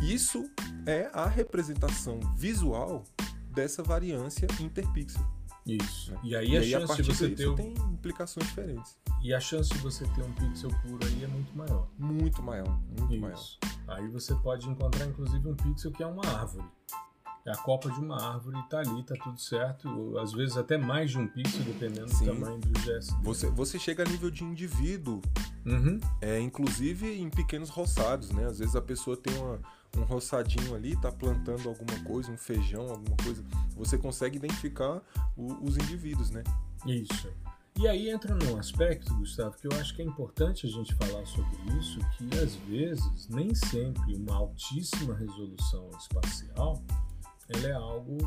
isso é a representação visual dessa variância interpixel. Isso. Né? E aí e a aí, chance a de você ter um... tem implicações diferentes. E a chance de você ter um pixel puro aí é muito maior. Muito maior, muito Isso. maior. Aí você pode encontrar inclusive um pixel que é uma árvore. É a copa de uma árvore, tá ali, tá tudo certo. Às vezes até mais de um pixel, dependendo Sim. do tamanho do gesto. Você, você chega a nível de indivíduo, uhum. é, inclusive em pequenos roçados, né? Às vezes a pessoa tem uma, um roçadinho ali, tá plantando alguma coisa, um feijão, alguma coisa. Você consegue identificar o, os indivíduos, né? Isso. E aí entra num aspecto, Gustavo, que eu acho que é importante a gente falar sobre isso, que às vezes nem sempre uma altíssima resolução espacial ela é algo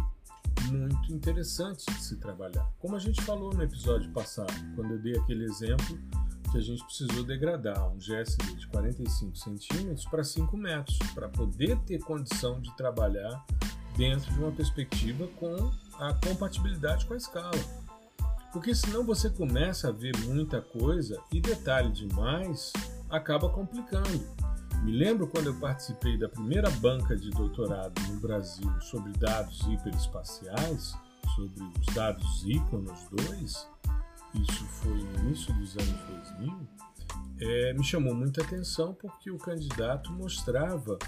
muito interessante de se trabalhar. Como a gente falou no episódio passado, quando eu dei aquele exemplo que a gente precisou degradar um GSD de 45 centímetros para 5 metros, para poder ter condição de trabalhar dentro de uma perspectiva com a compatibilidade com a escala. Porque senão você começa a ver muita coisa e detalhe demais acaba complicando. Me lembro quando eu participei da primeira banca de doutorado no Brasil sobre dados hiperespaciais, sobre os dados Iconos 2, isso foi no início dos anos 2000, é, me chamou muita atenção porque o candidato mostrava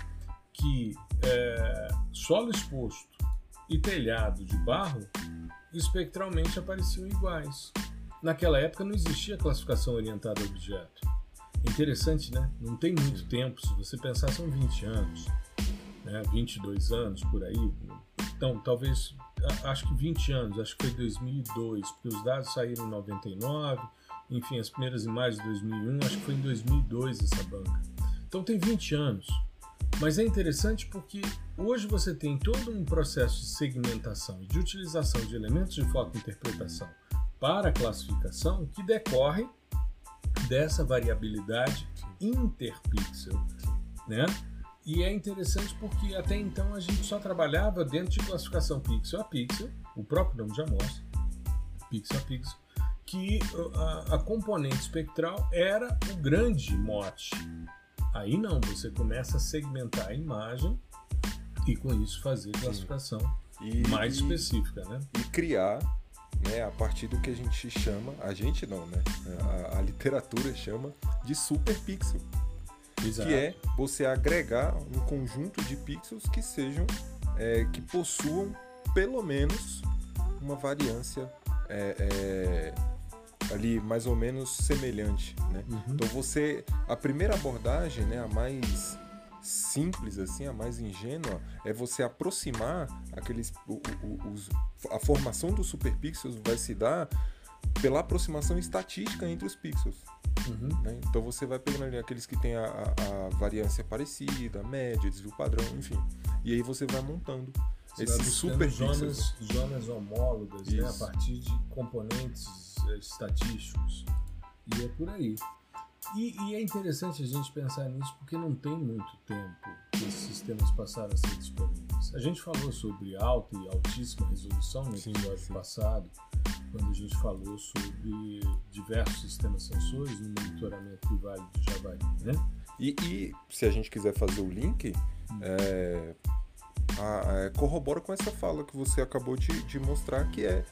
que é, solo exposto e telhado de barro espectralmente apareciam iguais. Naquela época não existia classificação orientada a objeto. Interessante, né? Não tem muito tempo, se você pensar, são 20 anos, né? 22 anos por aí. Então, talvez, acho que 20 anos, acho que foi 2002, porque os dados saíram em 99, enfim, as primeiras imagens de 2001, acho que foi em 2002 essa banca. Então, tem 20 anos. Mas é interessante porque hoje você tem todo um processo de segmentação e de utilização de elementos de fotointerpretação para classificação que decorre dessa variabilidade interpixel, né? E é interessante porque até então a gente só trabalhava dentro de classificação pixel a pixel, o próprio nome já mostra, pixel a pixel, que a, a componente espectral era o grande mote. Aí não, você começa a segmentar a imagem e com isso fazer classificação e, mais específica, né? E criar né, a partir do que a gente chama, a gente não, né? A, a literatura chama de superpixel. Exato. Que é você agregar um conjunto de pixels que sejam, é, que possuam pelo menos uma variância é, é, ali mais ou menos semelhante, né? Uhum. Então você, a primeira abordagem, né, a mais simples assim, a mais ingênua, é você aproximar aqueles o, o, os, a formação dos superpixels vai se dar pela aproximação estatística entre os pixels. Uhum. Né? Então você vai pegando aqueles que têm a, a, a, variância parecida, média, desvio padrão, enfim. E aí você vai montando esses super zonas, zonas homólogas né? a partir de componentes eh, estatísticos. E é por aí. E, e, é interessante a gente pensar nisso porque não tem muito tempo que esses sistemas passaram a ser disponíveis. A gente falou sobre alta e altíssima resolução no episódio sim, sim. passado, quando a gente falou sobre diversos sistemas sensores no monitoramento do Vale do Javari. Né? E, e se a gente quiser fazer o link, hum. é, a, a, corrobora com essa fala que você acabou de, de mostrar, que é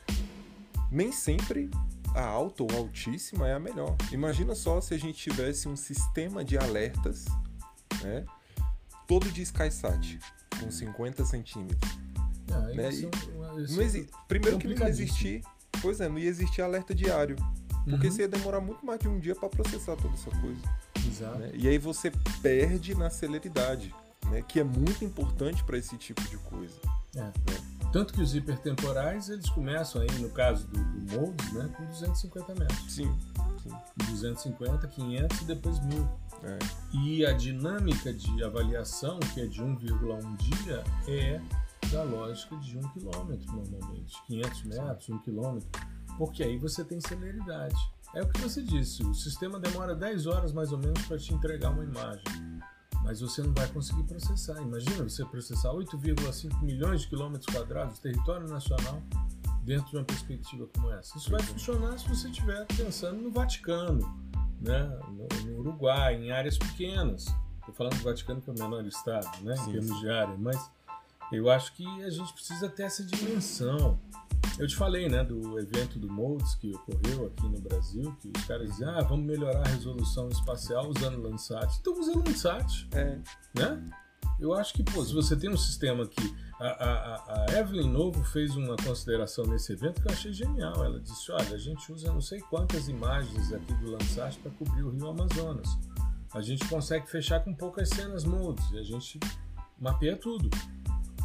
nem sempre a alta ou altíssima é a melhor. Imagina só se a gente tivesse um sistema de alertas, né? Todo de SkySat, com 50 centímetros. Ah, né? isso, isso não exi... Primeiro que não ia existir. Pois é, não ia existir alerta diário. Porque uhum. você ia demorar muito mais de um dia para processar toda essa coisa. Exato. Né? E aí você perde na celeridade, né? Que é muito importante para esse tipo de coisa. É. Né? Tanto que os hipertemporais, eles começam aí, no caso do, do Moldes, né, com 250 metros. Sim, sim. 250, 500 e depois 1000. É. E a dinâmica de avaliação, que é de 1,1 dia, é da lógica de 1 km normalmente. 500 metros, 1 km. Porque aí você tem celeridade. É o que você disse, o sistema demora 10 horas mais ou menos para te entregar uma imagem mas você não vai conseguir processar. Imagina você processar 8,5 milhões de quilômetros quadrados, território nacional, dentro de uma perspectiva como essa. Isso vai funcionar se você estiver pensando no Vaticano, né? no, no Uruguai, em áreas pequenas. Estou falando do Vaticano, que é o menor estado, né? em termos de área, mas eu acho que a gente precisa ter essa dimensão. Eu te falei, né, do evento do Moldes que ocorreu aqui no Brasil, que os caras diziam, ah, vamos melhorar a resolução espacial usando Landsat. Então usa Landsat, é. né? Eu acho que, pô, se você tem um sistema que... A, a, a Evelyn Novo fez uma consideração nesse evento que eu achei genial. Ela disse, olha, a gente usa não sei quantas imagens aqui do Landsat para cobrir o Rio Amazonas. A gente consegue fechar com poucas cenas Moldes e a gente mapeia tudo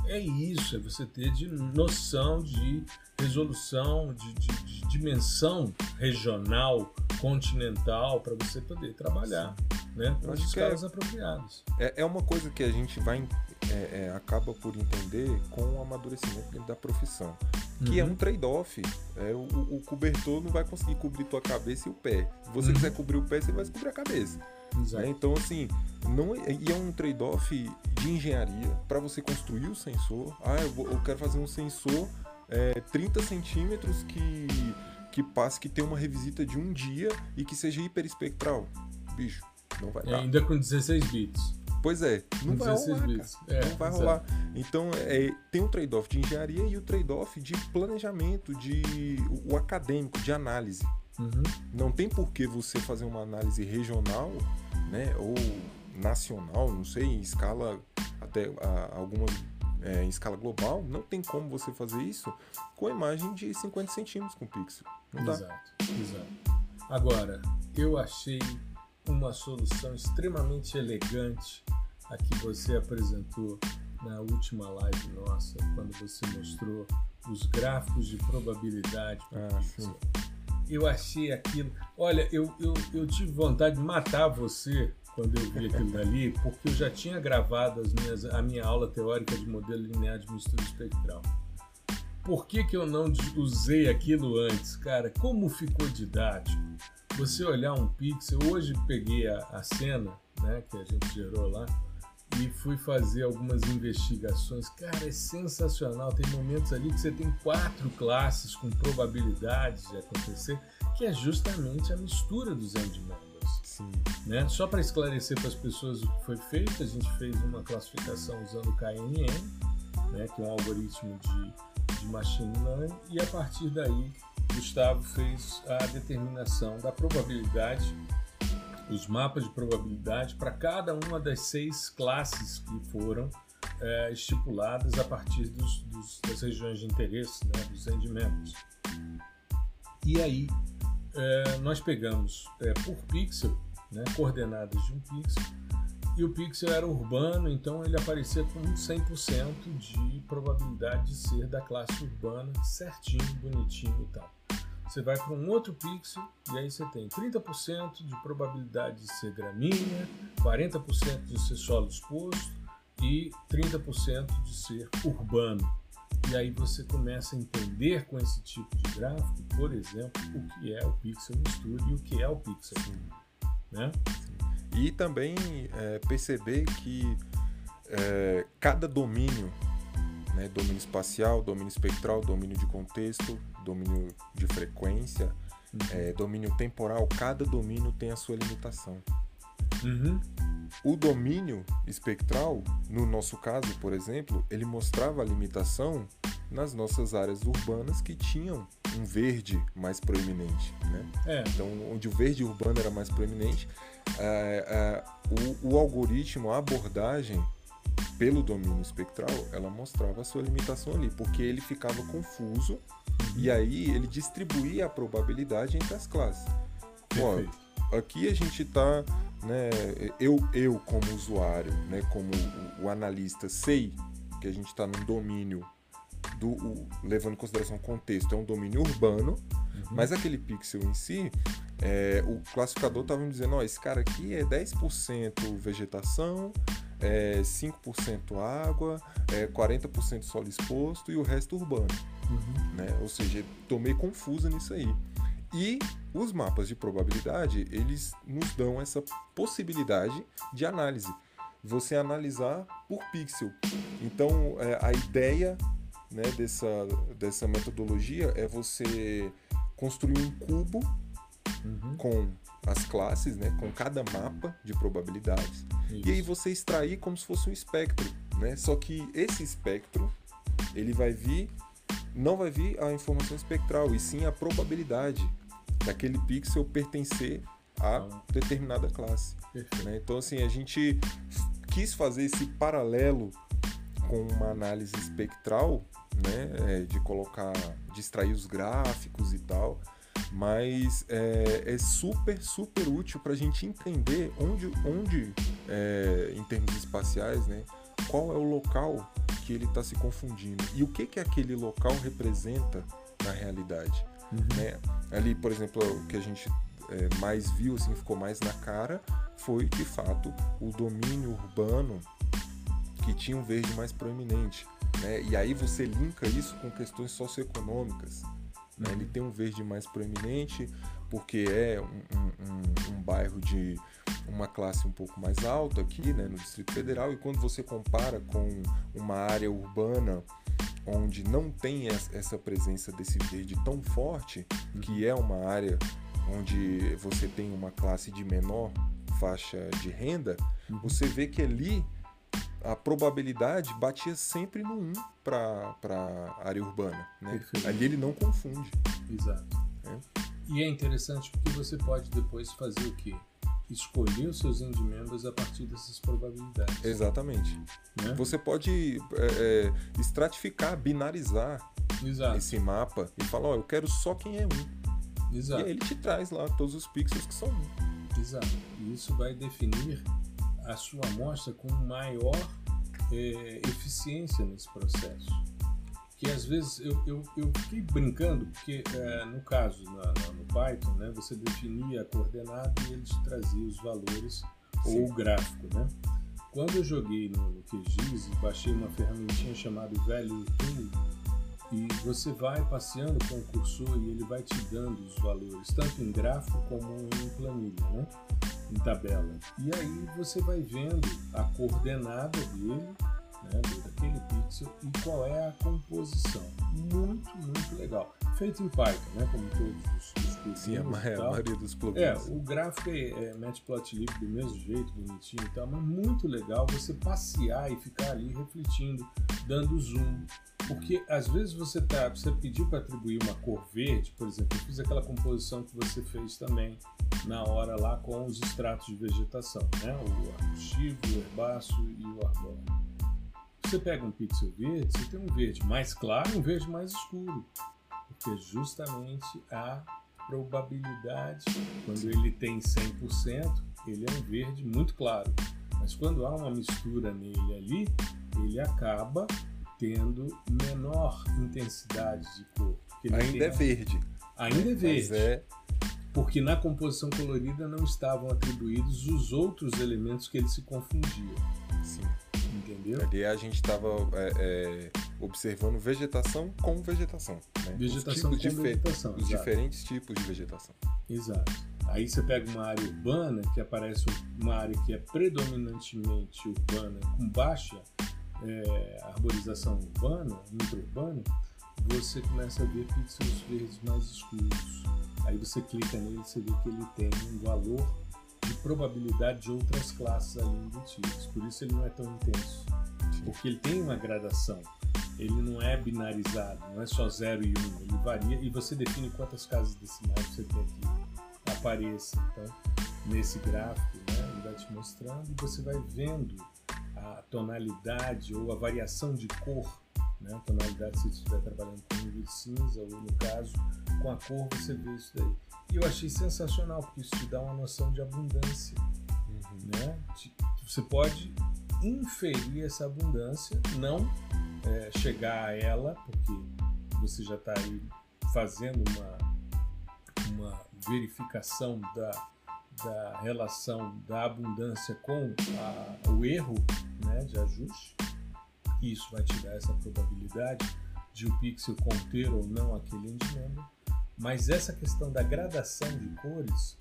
é isso, é você ter de noção de resolução, de, de, de dimensão regional, continental, para você poder trabalhar né, com os caras é, apropriados. É, é uma coisa que a gente vai é, é, acaba por entender com o amadurecimento da profissão. Que é uhum. é um trade-off. É, o, o, cobertor não vai conseguir cobrir tua cabeça e o pé. Se você uhum. quiser cobrir o pé, você vai cobrir a cabeça. Né? Então, assim, não, é, e é um trade-off de engenharia para você construir o sensor. Ah, eu, vou, eu, quero fazer um sensor é, 30 centímetros que, que passe, que tenha uma revisita de um dia e que seja hiperespectral. Bicho, não vai dar. ainda com 16 bits. Pois é, não vai rolar, é, não vai exato. rolar. Então, é, tem um trade-off de engenharia e o trade-off de planejamento, de o, o acadêmico, de análise. Uhum. Não tem por que você fazer uma análise regional, né, ou nacional, não sei, em escala até a, algumas é, em escala global, não tem como você fazer isso com a imagem de 50 centímetros com pixel. Não exato, dá. exato. Agora, eu achei uma solução extremamente elegante a que você apresentou na última live nossa, quando você mostrou os gráficos de probabilidade ah, pixel. Eu achei aquilo. Olha, eu, eu, eu tive vontade de matar você quando eu vi aquilo dali, porque eu já tinha gravado as minhas, a minha aula teórica de modelo linear de mistura espectral. Por que, que eu não usei aquilo antes? Cara, como ficou didático. Você olhar um pixel, hoje peguei a, a cena né, que a gente gerou lá e fui fazer algumas investigações. Cara, é sensacional. Tem momentos ali que você tem quatro classes com probabilidades de acontecer, que é justamente a mistura dos endpoints. Sim. Né? Só para esclarecer para as pessoas o que foi feito, a gente fez uma classificação usando o KNN, né, que é um algoritmo de, de machine learning, e a partir daí Gustavo fez a determinação da probabilidade, os mapas de probabilidade para cada uma das seis classes que foram é, estipuladas a partir dos, dos, das regiões de interesse, né, dos rendimentos. E aí é, nós pegamos é, por pixel, né, coordenadas de um pixel, e o pixel era urbano, então ele aparecia com 100% de probabilidade de ser da classe urbana, certinho, bonitinho e tal. Você vai para um outro pixel e aí você tem 30% de probabilidade de ser gramínea, 40% de ser solo exposto e 30% de ser urbano. E aí você começa a entender com esse tipo de gráfico, por exemplo, o que é o pixel mistura e o que é o pixel. Né? E também é, perceber que é, cada domínio, né, domínio espacial, domínio espectral, domínio de contexto, domínio de frequência, uhum. é, domínio temporal, cada domínio tem a sua limitação. Uhum. O domínio espectral, no nosso caso, por exemplo, ele mostrava a limitação nas nossas áreas urbanas que tinham um verde mais proeminente. Né? É. Então, onde o verde urbano era mais proeminente, é, é, o, o algoritmo, a abordagem pelo domínio espectral, ela mostrava a sua limitação ali, porque ele ficava confuso e aí ele distribuía a probabilidade entre as classes. Ó, aqui a gente está né, eu, eu como usuário, né, como o, o analista, sei que a gente está num domínio do, o, levando em consideração o contexto, é um domínio urbano, uhum. mas aquele pixel em si, é, o classificador estava me dizendo, ó, esse cara aqui é 10% vegetação, é 5% água, é 40% solo exposto e o resto urbano. Uhum. Né? Ou seja, tomei confusa nisso aí. E os mapas de probabilidade, eles nos dão essa possibilidade de análise. Você analisar por pixel. Então, é, a ideia né, dessa, dessa metodologia é você construir um cubo uhum. com as classes, né, com cada mapa de probabilidades. Isso. E aí você extrair como se fosse um espectro. Né? Só que esse espectro ele vai vir não vai vir a informação espectral, e sim a probabilidade daquele pixel pertencer a então, determinada classe. Né? Então, assim, a gente quis fazer esse paralelo com uma análise espectral, né? É, de colocar, de extrair os gráficos e tal, mas é, é super, super útil para a gente entender onde, onde é, em termos espaciais, né? Qual é o local que ele está se confundindo e o que que aquele local representa na realidade. Uhum. Né? Ali, por exemplo, o que a gente é, mais viu, assim, ficou mais na cara, foi de fato o domínio urbano que tinha um verde mais proeminente. Né? E aí você linka isso com questões socioeconômicas. Né? Ele tem um verde mais proeminente porque é um, um, um, bairro de uma classe um pouco mais alta aqui né, no Distrito Federal, e quando você compara com uma área urbana onde não tem essa presença desse verde tão forte, uhum. que é uma área onde você tem uma classe de menor faixa de renda, uhum. você vê que ali a probabilidade batia sempre no 1 para a área urbana. Né? Ali ele não confunde. Exato. É. E é interessante porque você pode depois fazer o quê? Escolher os seus end members a partir dessas probabilidades. Exatamente. Né? Você pode é, é, estratificar, binarizar Exato. esse mapa e falar, ó, oh, eu quero só quem é um. Exato. E aí ele te traz lá todos os pixels que são um. Exato. E isso vai definir a sua amostra com maior é, eficiência nesse processo. Que às vezes eu, eu, eu fiquei brincando, porque é, no caso na, na, no Python, né, você definia a coordenada e ele te trazia os valores Sim. ou o gráfico. Né? Quando eu joguei no, no QGIS baixei uma ferramentinha chamada Value Tool, e você vai passeando com o cursor e ele vai te dando os valores, tanto em gráfico como em planilha, né? em tabela. E aí você vai vendo a coordenada dele, né, daquele pixel, e qual é a composição. Muito, muito legal. Feito em Python, né, como todos os, os plugins. Sim, a, maioria dos plugins. É, o gráfico é, é Matplotlib do mesmo jeito, bonitinho e tal, mas muito legal você passear e ficar ali refletindo, dando zoom, porque às vezes você tá, você pediu para atribuir uma cor verde, por exemplo, eu fiz aquela composição que você fez também na hora lá com os estratos de vegetação, né? O arbustivo, o herbáceo e o arbóreo. Você pega um pixel verde, você tem um verde mais claro e um verde mais escuro, porque justamente a probabilidade, quando ele tem 100%, ele é um verde muito claro. Mas quando há uma mistura nele ali, ele acaba tendo menor intensidade de cor. Ainda é verde. Ainda é verde. É... Porque na composição colorida não estavam atribuídos os outros elementos que ele se confundia. Sim. Entendeu? Ali a gente estava é, é, observando vegetação com vegetação. Né? Vegetação com vegetação. Os diferentes tipos de vegetação. Exato. Aí você pega uma área urbana, que aparece uma área que é predominantemente urbana, com baixa é, arborização urbana, intra-urbana, você começa a ver pixels verdes mais escuros. Aí você clica nele e você vê que ele tem um valor de probabilidade de outras classes ali embutidas. Por isso ele não é tão intenso. Porque ele tem uma gradação. Ele não é binarizado, não é só 0 e 1. Um, ele varia e você define quantas casas decimais você quer que apareça. Então, nesse gráfico, né, ele vai te mostrando e você vai vendo a tonalidade ou a variação de cor, né? tonalidade se você estiver trabalhando com nível de cinza ou no caso com a cor você vê isso daí. E eu achei sensacional porque isso te dá uma noção de abundância, uhum. né? Você pode inferir essa abundância, não é, chegar a ela porque você já está aí fazendo uma, uma verificação da da relação da abundância com a, o erro né, de ajuste. Isso vai te dar essa probabilidade de o pixel conter ou não aquele endimento. Mas essa questão da gradação de cores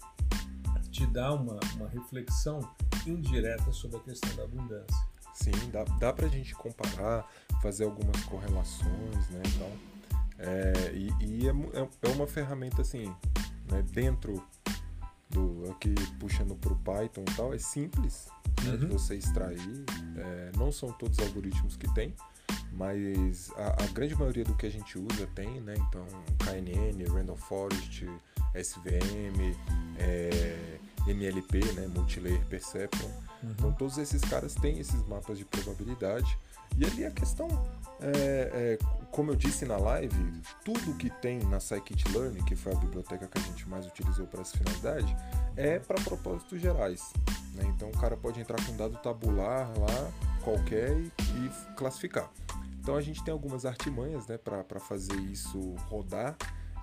te dá uma, uma reflexão indireta sobre a questão da abundância. Sim, dá, dá para a gente comparar, fazer algumas correlações, né? Então, é, e, e é, é, é uma ferramenta assim, né, dentro do aqui puxando para o Python e tal, é simples né, de uhum. você extrair. É, não são todos os algoritmos que tem, mas a, a, grande maioria do que a gente usa tem, né? Então, KNN, Random Forest, SVM, é, MLP, né? Multilayer Perceptron. Uhum. Então, todos esses caras têm esses mapas de probabilidade. E ali a questão é, é, como eu disse na live, tudo que tem na Scikit-Learn, que foi a biblioteca que a gente mais utilizou para essa finalidade, é para propósitos gerais. Né? Então o cara pode entrar com um dado tabular lá, qualquer, e, e classificar. Então a gente tem algumas artimanhas né, para fazer isso rodar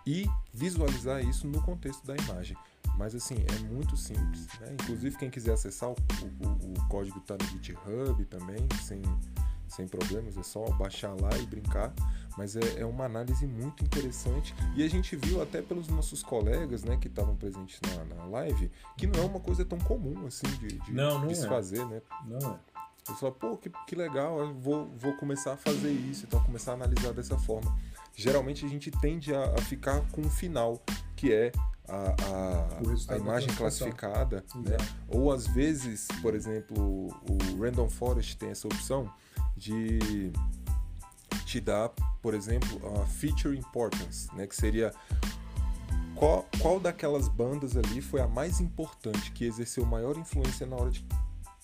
e visualizar isso no contexto da imagem. Mas assim, é muito simples. Né? Inclusive, quem quiser acessar, o, o, o código está no GitHub também, sem, sem problemas, é só baixar lá e brincar. Mas é, é, uma análise muito interessante e a gente viu até pelos nossos colegas né, que estavam presentes na, na live que não é uma coisa tão comum assim de, de, não, não de se é. fazer, né? Não é. Você fala, pô, que, que legal, eu vou, vou começar a fazer isso, então começar a analisar dessa forma. Geralmente a gente tende a, a ficar com o final, que é a, a, a imagem classificada, né? ou às vezes, por exemplo, o Random Forest tem essa opção de te dar, por exemplo, a feature importance, né? que seria qual, qual daquelas bandas ali foi a mais importante, que exerceu maior influência na hora de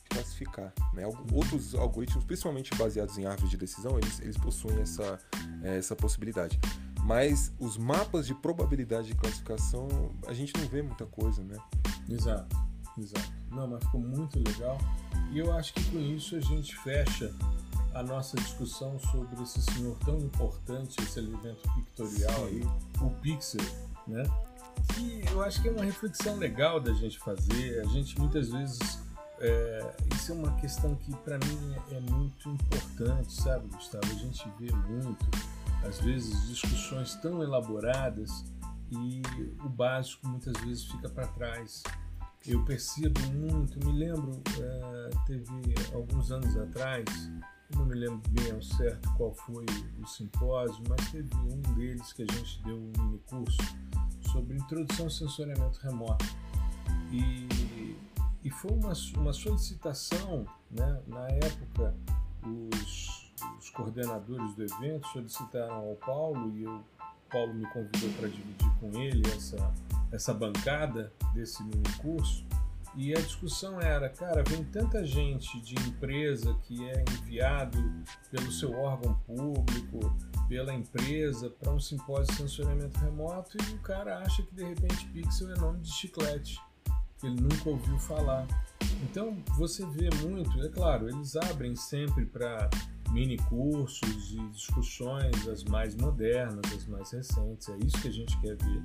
classificar. Né? Outros algoritmos, principalmente baseados em árvores de decisão, eles, eles possuem essa, é, essa possibilidade. Mas os mapas de probabilidade de classificação, a gente não vê muita coisa, né? Exato, exato. Não, mas ficou muito legal. E eu acho que com isso a gente fecha a nossa discussão sobre esse senhor tão importante, esse elemento pictorial aí, o pixel, né? E eu acho que é uma reflexão legal da gente fazer. A gente muitas vezes é, isso é uma questão que para mim é, muito importante, sabe, Gustavo? A gente vê muito, às vezes, discussões tão elaboradas e o básico muitas vezes fica para trás. Eu percebo muito, me lembro, é, teve alguns anos atrás, não me lembro bem ao certo qual foi o simpósio, mas teve um deles que a gente deu um mini curso sobre introdução ao sensoriamento remoto. E e foi uma, uma solicitação, né? na época, os, os coordenadores do evento solicitaram ao Paulo e eu, Paulo me convidou para dividir com ele essa, essa bancada desse mini curso. E a discussão era, cara, vem tanta gente de empresa que é enviado pelo seu órgão público, pela empresa, para um simpósio de sensoriamento remoto e o cara acha que de repente Pixel é nome de chiclete ele nunca ouviu falar. Então você vê muito, é claro, eles abrem sempre para mini cursos e discussões as mais modernas, as mais recentes, é isso que a gente quer ver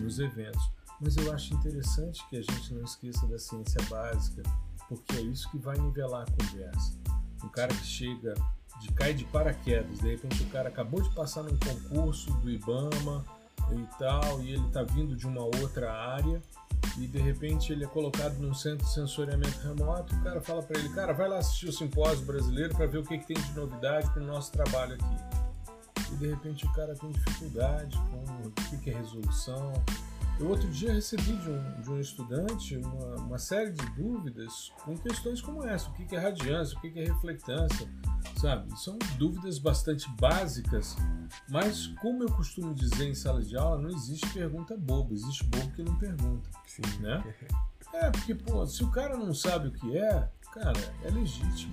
nos eventos. Mas eu acho interessante que a gente não esqueça da ciência básica, porque é isso que vai nivelar a conversa. Um cara que chega de cai de paraquedas, de repente o cara acabou de passar num concurso do IBAMA e tal, e ele está vindo de uma outra área e de repente ele é colocado num centro de sensoriamento remoto o cara fala para ele, cara, vai lá assistir o simpósio brasileiro para ver o que, que, tem de novidade para o nosso trabalho aqui. E de repente o cara tem dificuldade com o que, que é resolução. Eu outro dia recebi de um, de um estudante uma, uma série de dúvidas com questões como essa, o que, é radiância, o que, que é reflectância, sabe? São dúvidas bastante básicas, mas como eu costumo dizer em sala de aula, não existe pergunta boba, existe bobo que não pergunta, Sim. né? [LAUGHS] É, porque, pô, se o cara não sabe o que é, cara, é legítimo.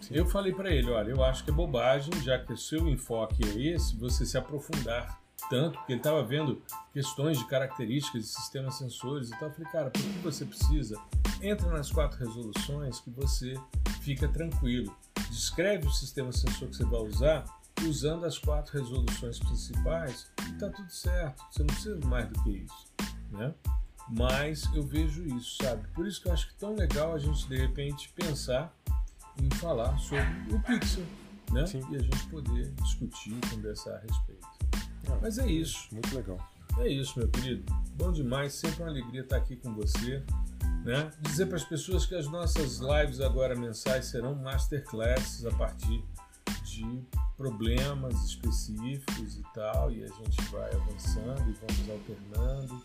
Sim. Eu falei para ele, olha, eu acho que é bobagem, já que o seu enfoque é esse, você se aprofundar tanto, porque ele estava vendo questões de características de sistemas sensores e tal. Eu falei, cara, por que você precisa? Entra nas quatro resoluções que você fica tranquilo descreve o sistema sensor que você vai usar usando as quatro resoluções principais e está tudo certo. Você não precisa mais do que isso, né? Mas eu vejo isso, sabe? Por isso que eu acho que é tão legal a gente de repente pensar em falar sobre o Pixel, né? Sim. E a gente poder discutir, conversar a respeito. Ah, Mas é isso. Muito legal. É isso, meu querido. Bom demais, sempre uma alegria estar aqui com você. Né? Dizer para as pessoas que as nossas lives agora mensais serão masterclasses a partir de problemas específicos e tal, e a gente vai avançando e vamos alternando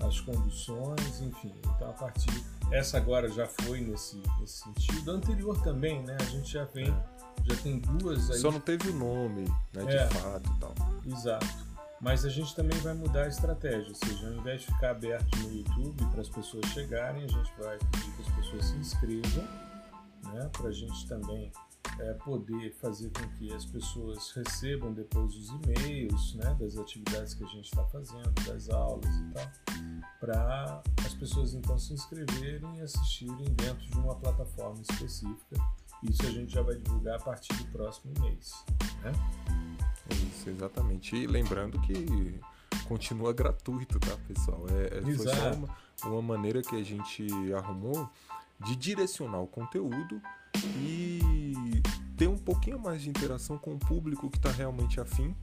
as conduções, enfim. Então a partir essa agora já foi nesse, nesse sentido. A anterior também, né? A gente já vem, é. Já tem duas aí. Só não teve o nome, né? De é, fato e tal. Exato. Mas a gente também vai mudar a estratégia, ou seja, ao invés de ficar aberto no YouTube para as pessoas chegarem, a gente vai pedir que as pessoas se inscrevam, né, para a gente também é, poder fazer com que as pessoas recebam depois os e-mails né, das atividades que a gente está fazendo, das aulas e tal, para as pessoas então se inscreverem e assistirem dentro de uma plataforma específica. Isso a gente já vai divulgar a partir do próximo mês. Né? Isso, exatamente. E lembrando que continua gratuito, tá, pessoal? É, é foi só uma, uma maneira que a gente arrumou de direcionar o conteúdo e ter um pouquinho mais de interação com o público que está realmente afim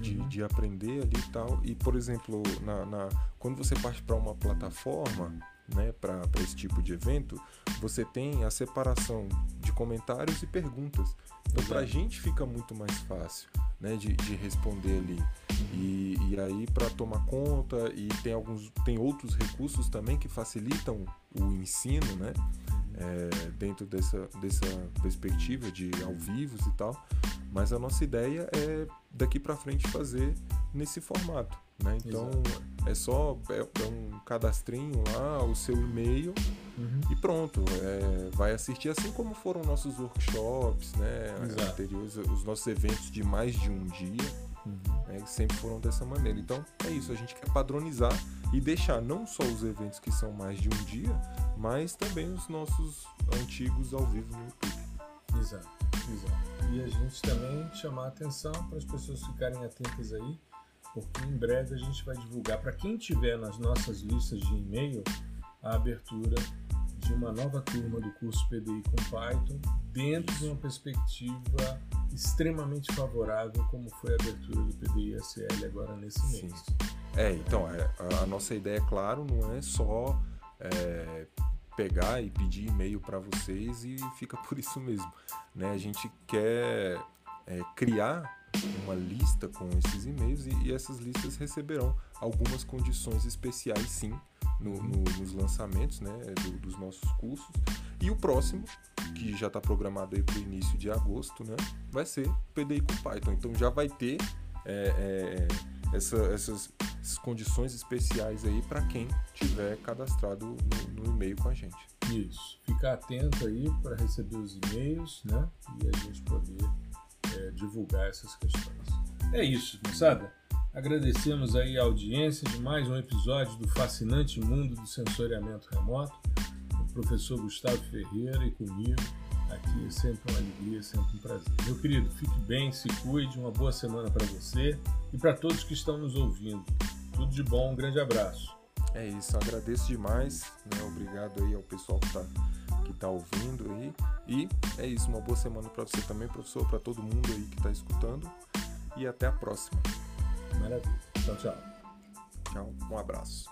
de, uhum. de, aprender ali e tal. E, por exemplo, na, na quando você parte para uma plataforma, né, para esse tipo de evento, você tem a separação de comentários e perguntas. Então, para a gente fica muito mais fácil né, de, de responder ali. E, e aí, para tomar conta, e tem, alguns, tem outros recursos também que facilitam o ensino, né? É, dentro dessa, dessa perspectiva de ao vivo e tal, mas a nossa ideia é daqui para frente fazer nesse formato, né? Então Exato. é só é, é, um cadastrinho lá, o seu e-mail uhum. e pronto. É, vai assistir assim como foram nossos workshops, né? Anteriores, os nossos eventos de mais de um dia, uhum. né? sempre foram dessa maneira. Então é isso. A gente quer padronizar e deixar não só os eventos que são mais de um dia, mas também os nossos antigos ao vivo no YouTube. Exato, exato. E a gente também chamar a atenção para as pessoas ficarem atentas aí porque em breve a gente vai divulgar para quem tiver nas nossas listas de e-mail a abertura de uma nova turma do curso PDI com Python dentro de uma perspectiva extremamente favorável como foi a abertura do PDI SL agora nesse mês. Sim. É, então, é, a, nossa ideia, claro, não é só é, pegar e pedir e-mail para vocês e fica por isso mesmo. Né? A gente quer é, criar uma lista com esses e-mails e, e essas listas receberão algumas condições especiais sim no, no, nos lançamentos né, do, dos nossos cursos. E o próximo, que já está programado para o início de agosto, né, vai ser PDI com Python. Então já vai ter é, é, essa, essas, essas, condições especiais aí para quem tiver cadastrado no, no, e-mail com a gente. Isso. Ficar atento aí para receber os e-mails né, e a gente poder é, divulgar essas questões. É isso, moçada. Agradecemos aí a audiência de mais um episódio do fascinante mundo do sensoriamento remoto. O professor Gustavo Ferreira e comigo. Aqui é sempre uma alegria, sempre um prazer. Meu querido, fique bem, se cuide, uma boa semana para você e para todos que estão nos ouvindo. Tudo de bom, um grande abraço. É isso, agradeço demais, né? Obrigado aí ao pessoal que está que tá ouvindo aí. E é isso, uma boa semana para você também, professor, para todo mundo aí que está escutando. E até a próxima. Maravilha. Tchau, tchau. Tchau, um abraço.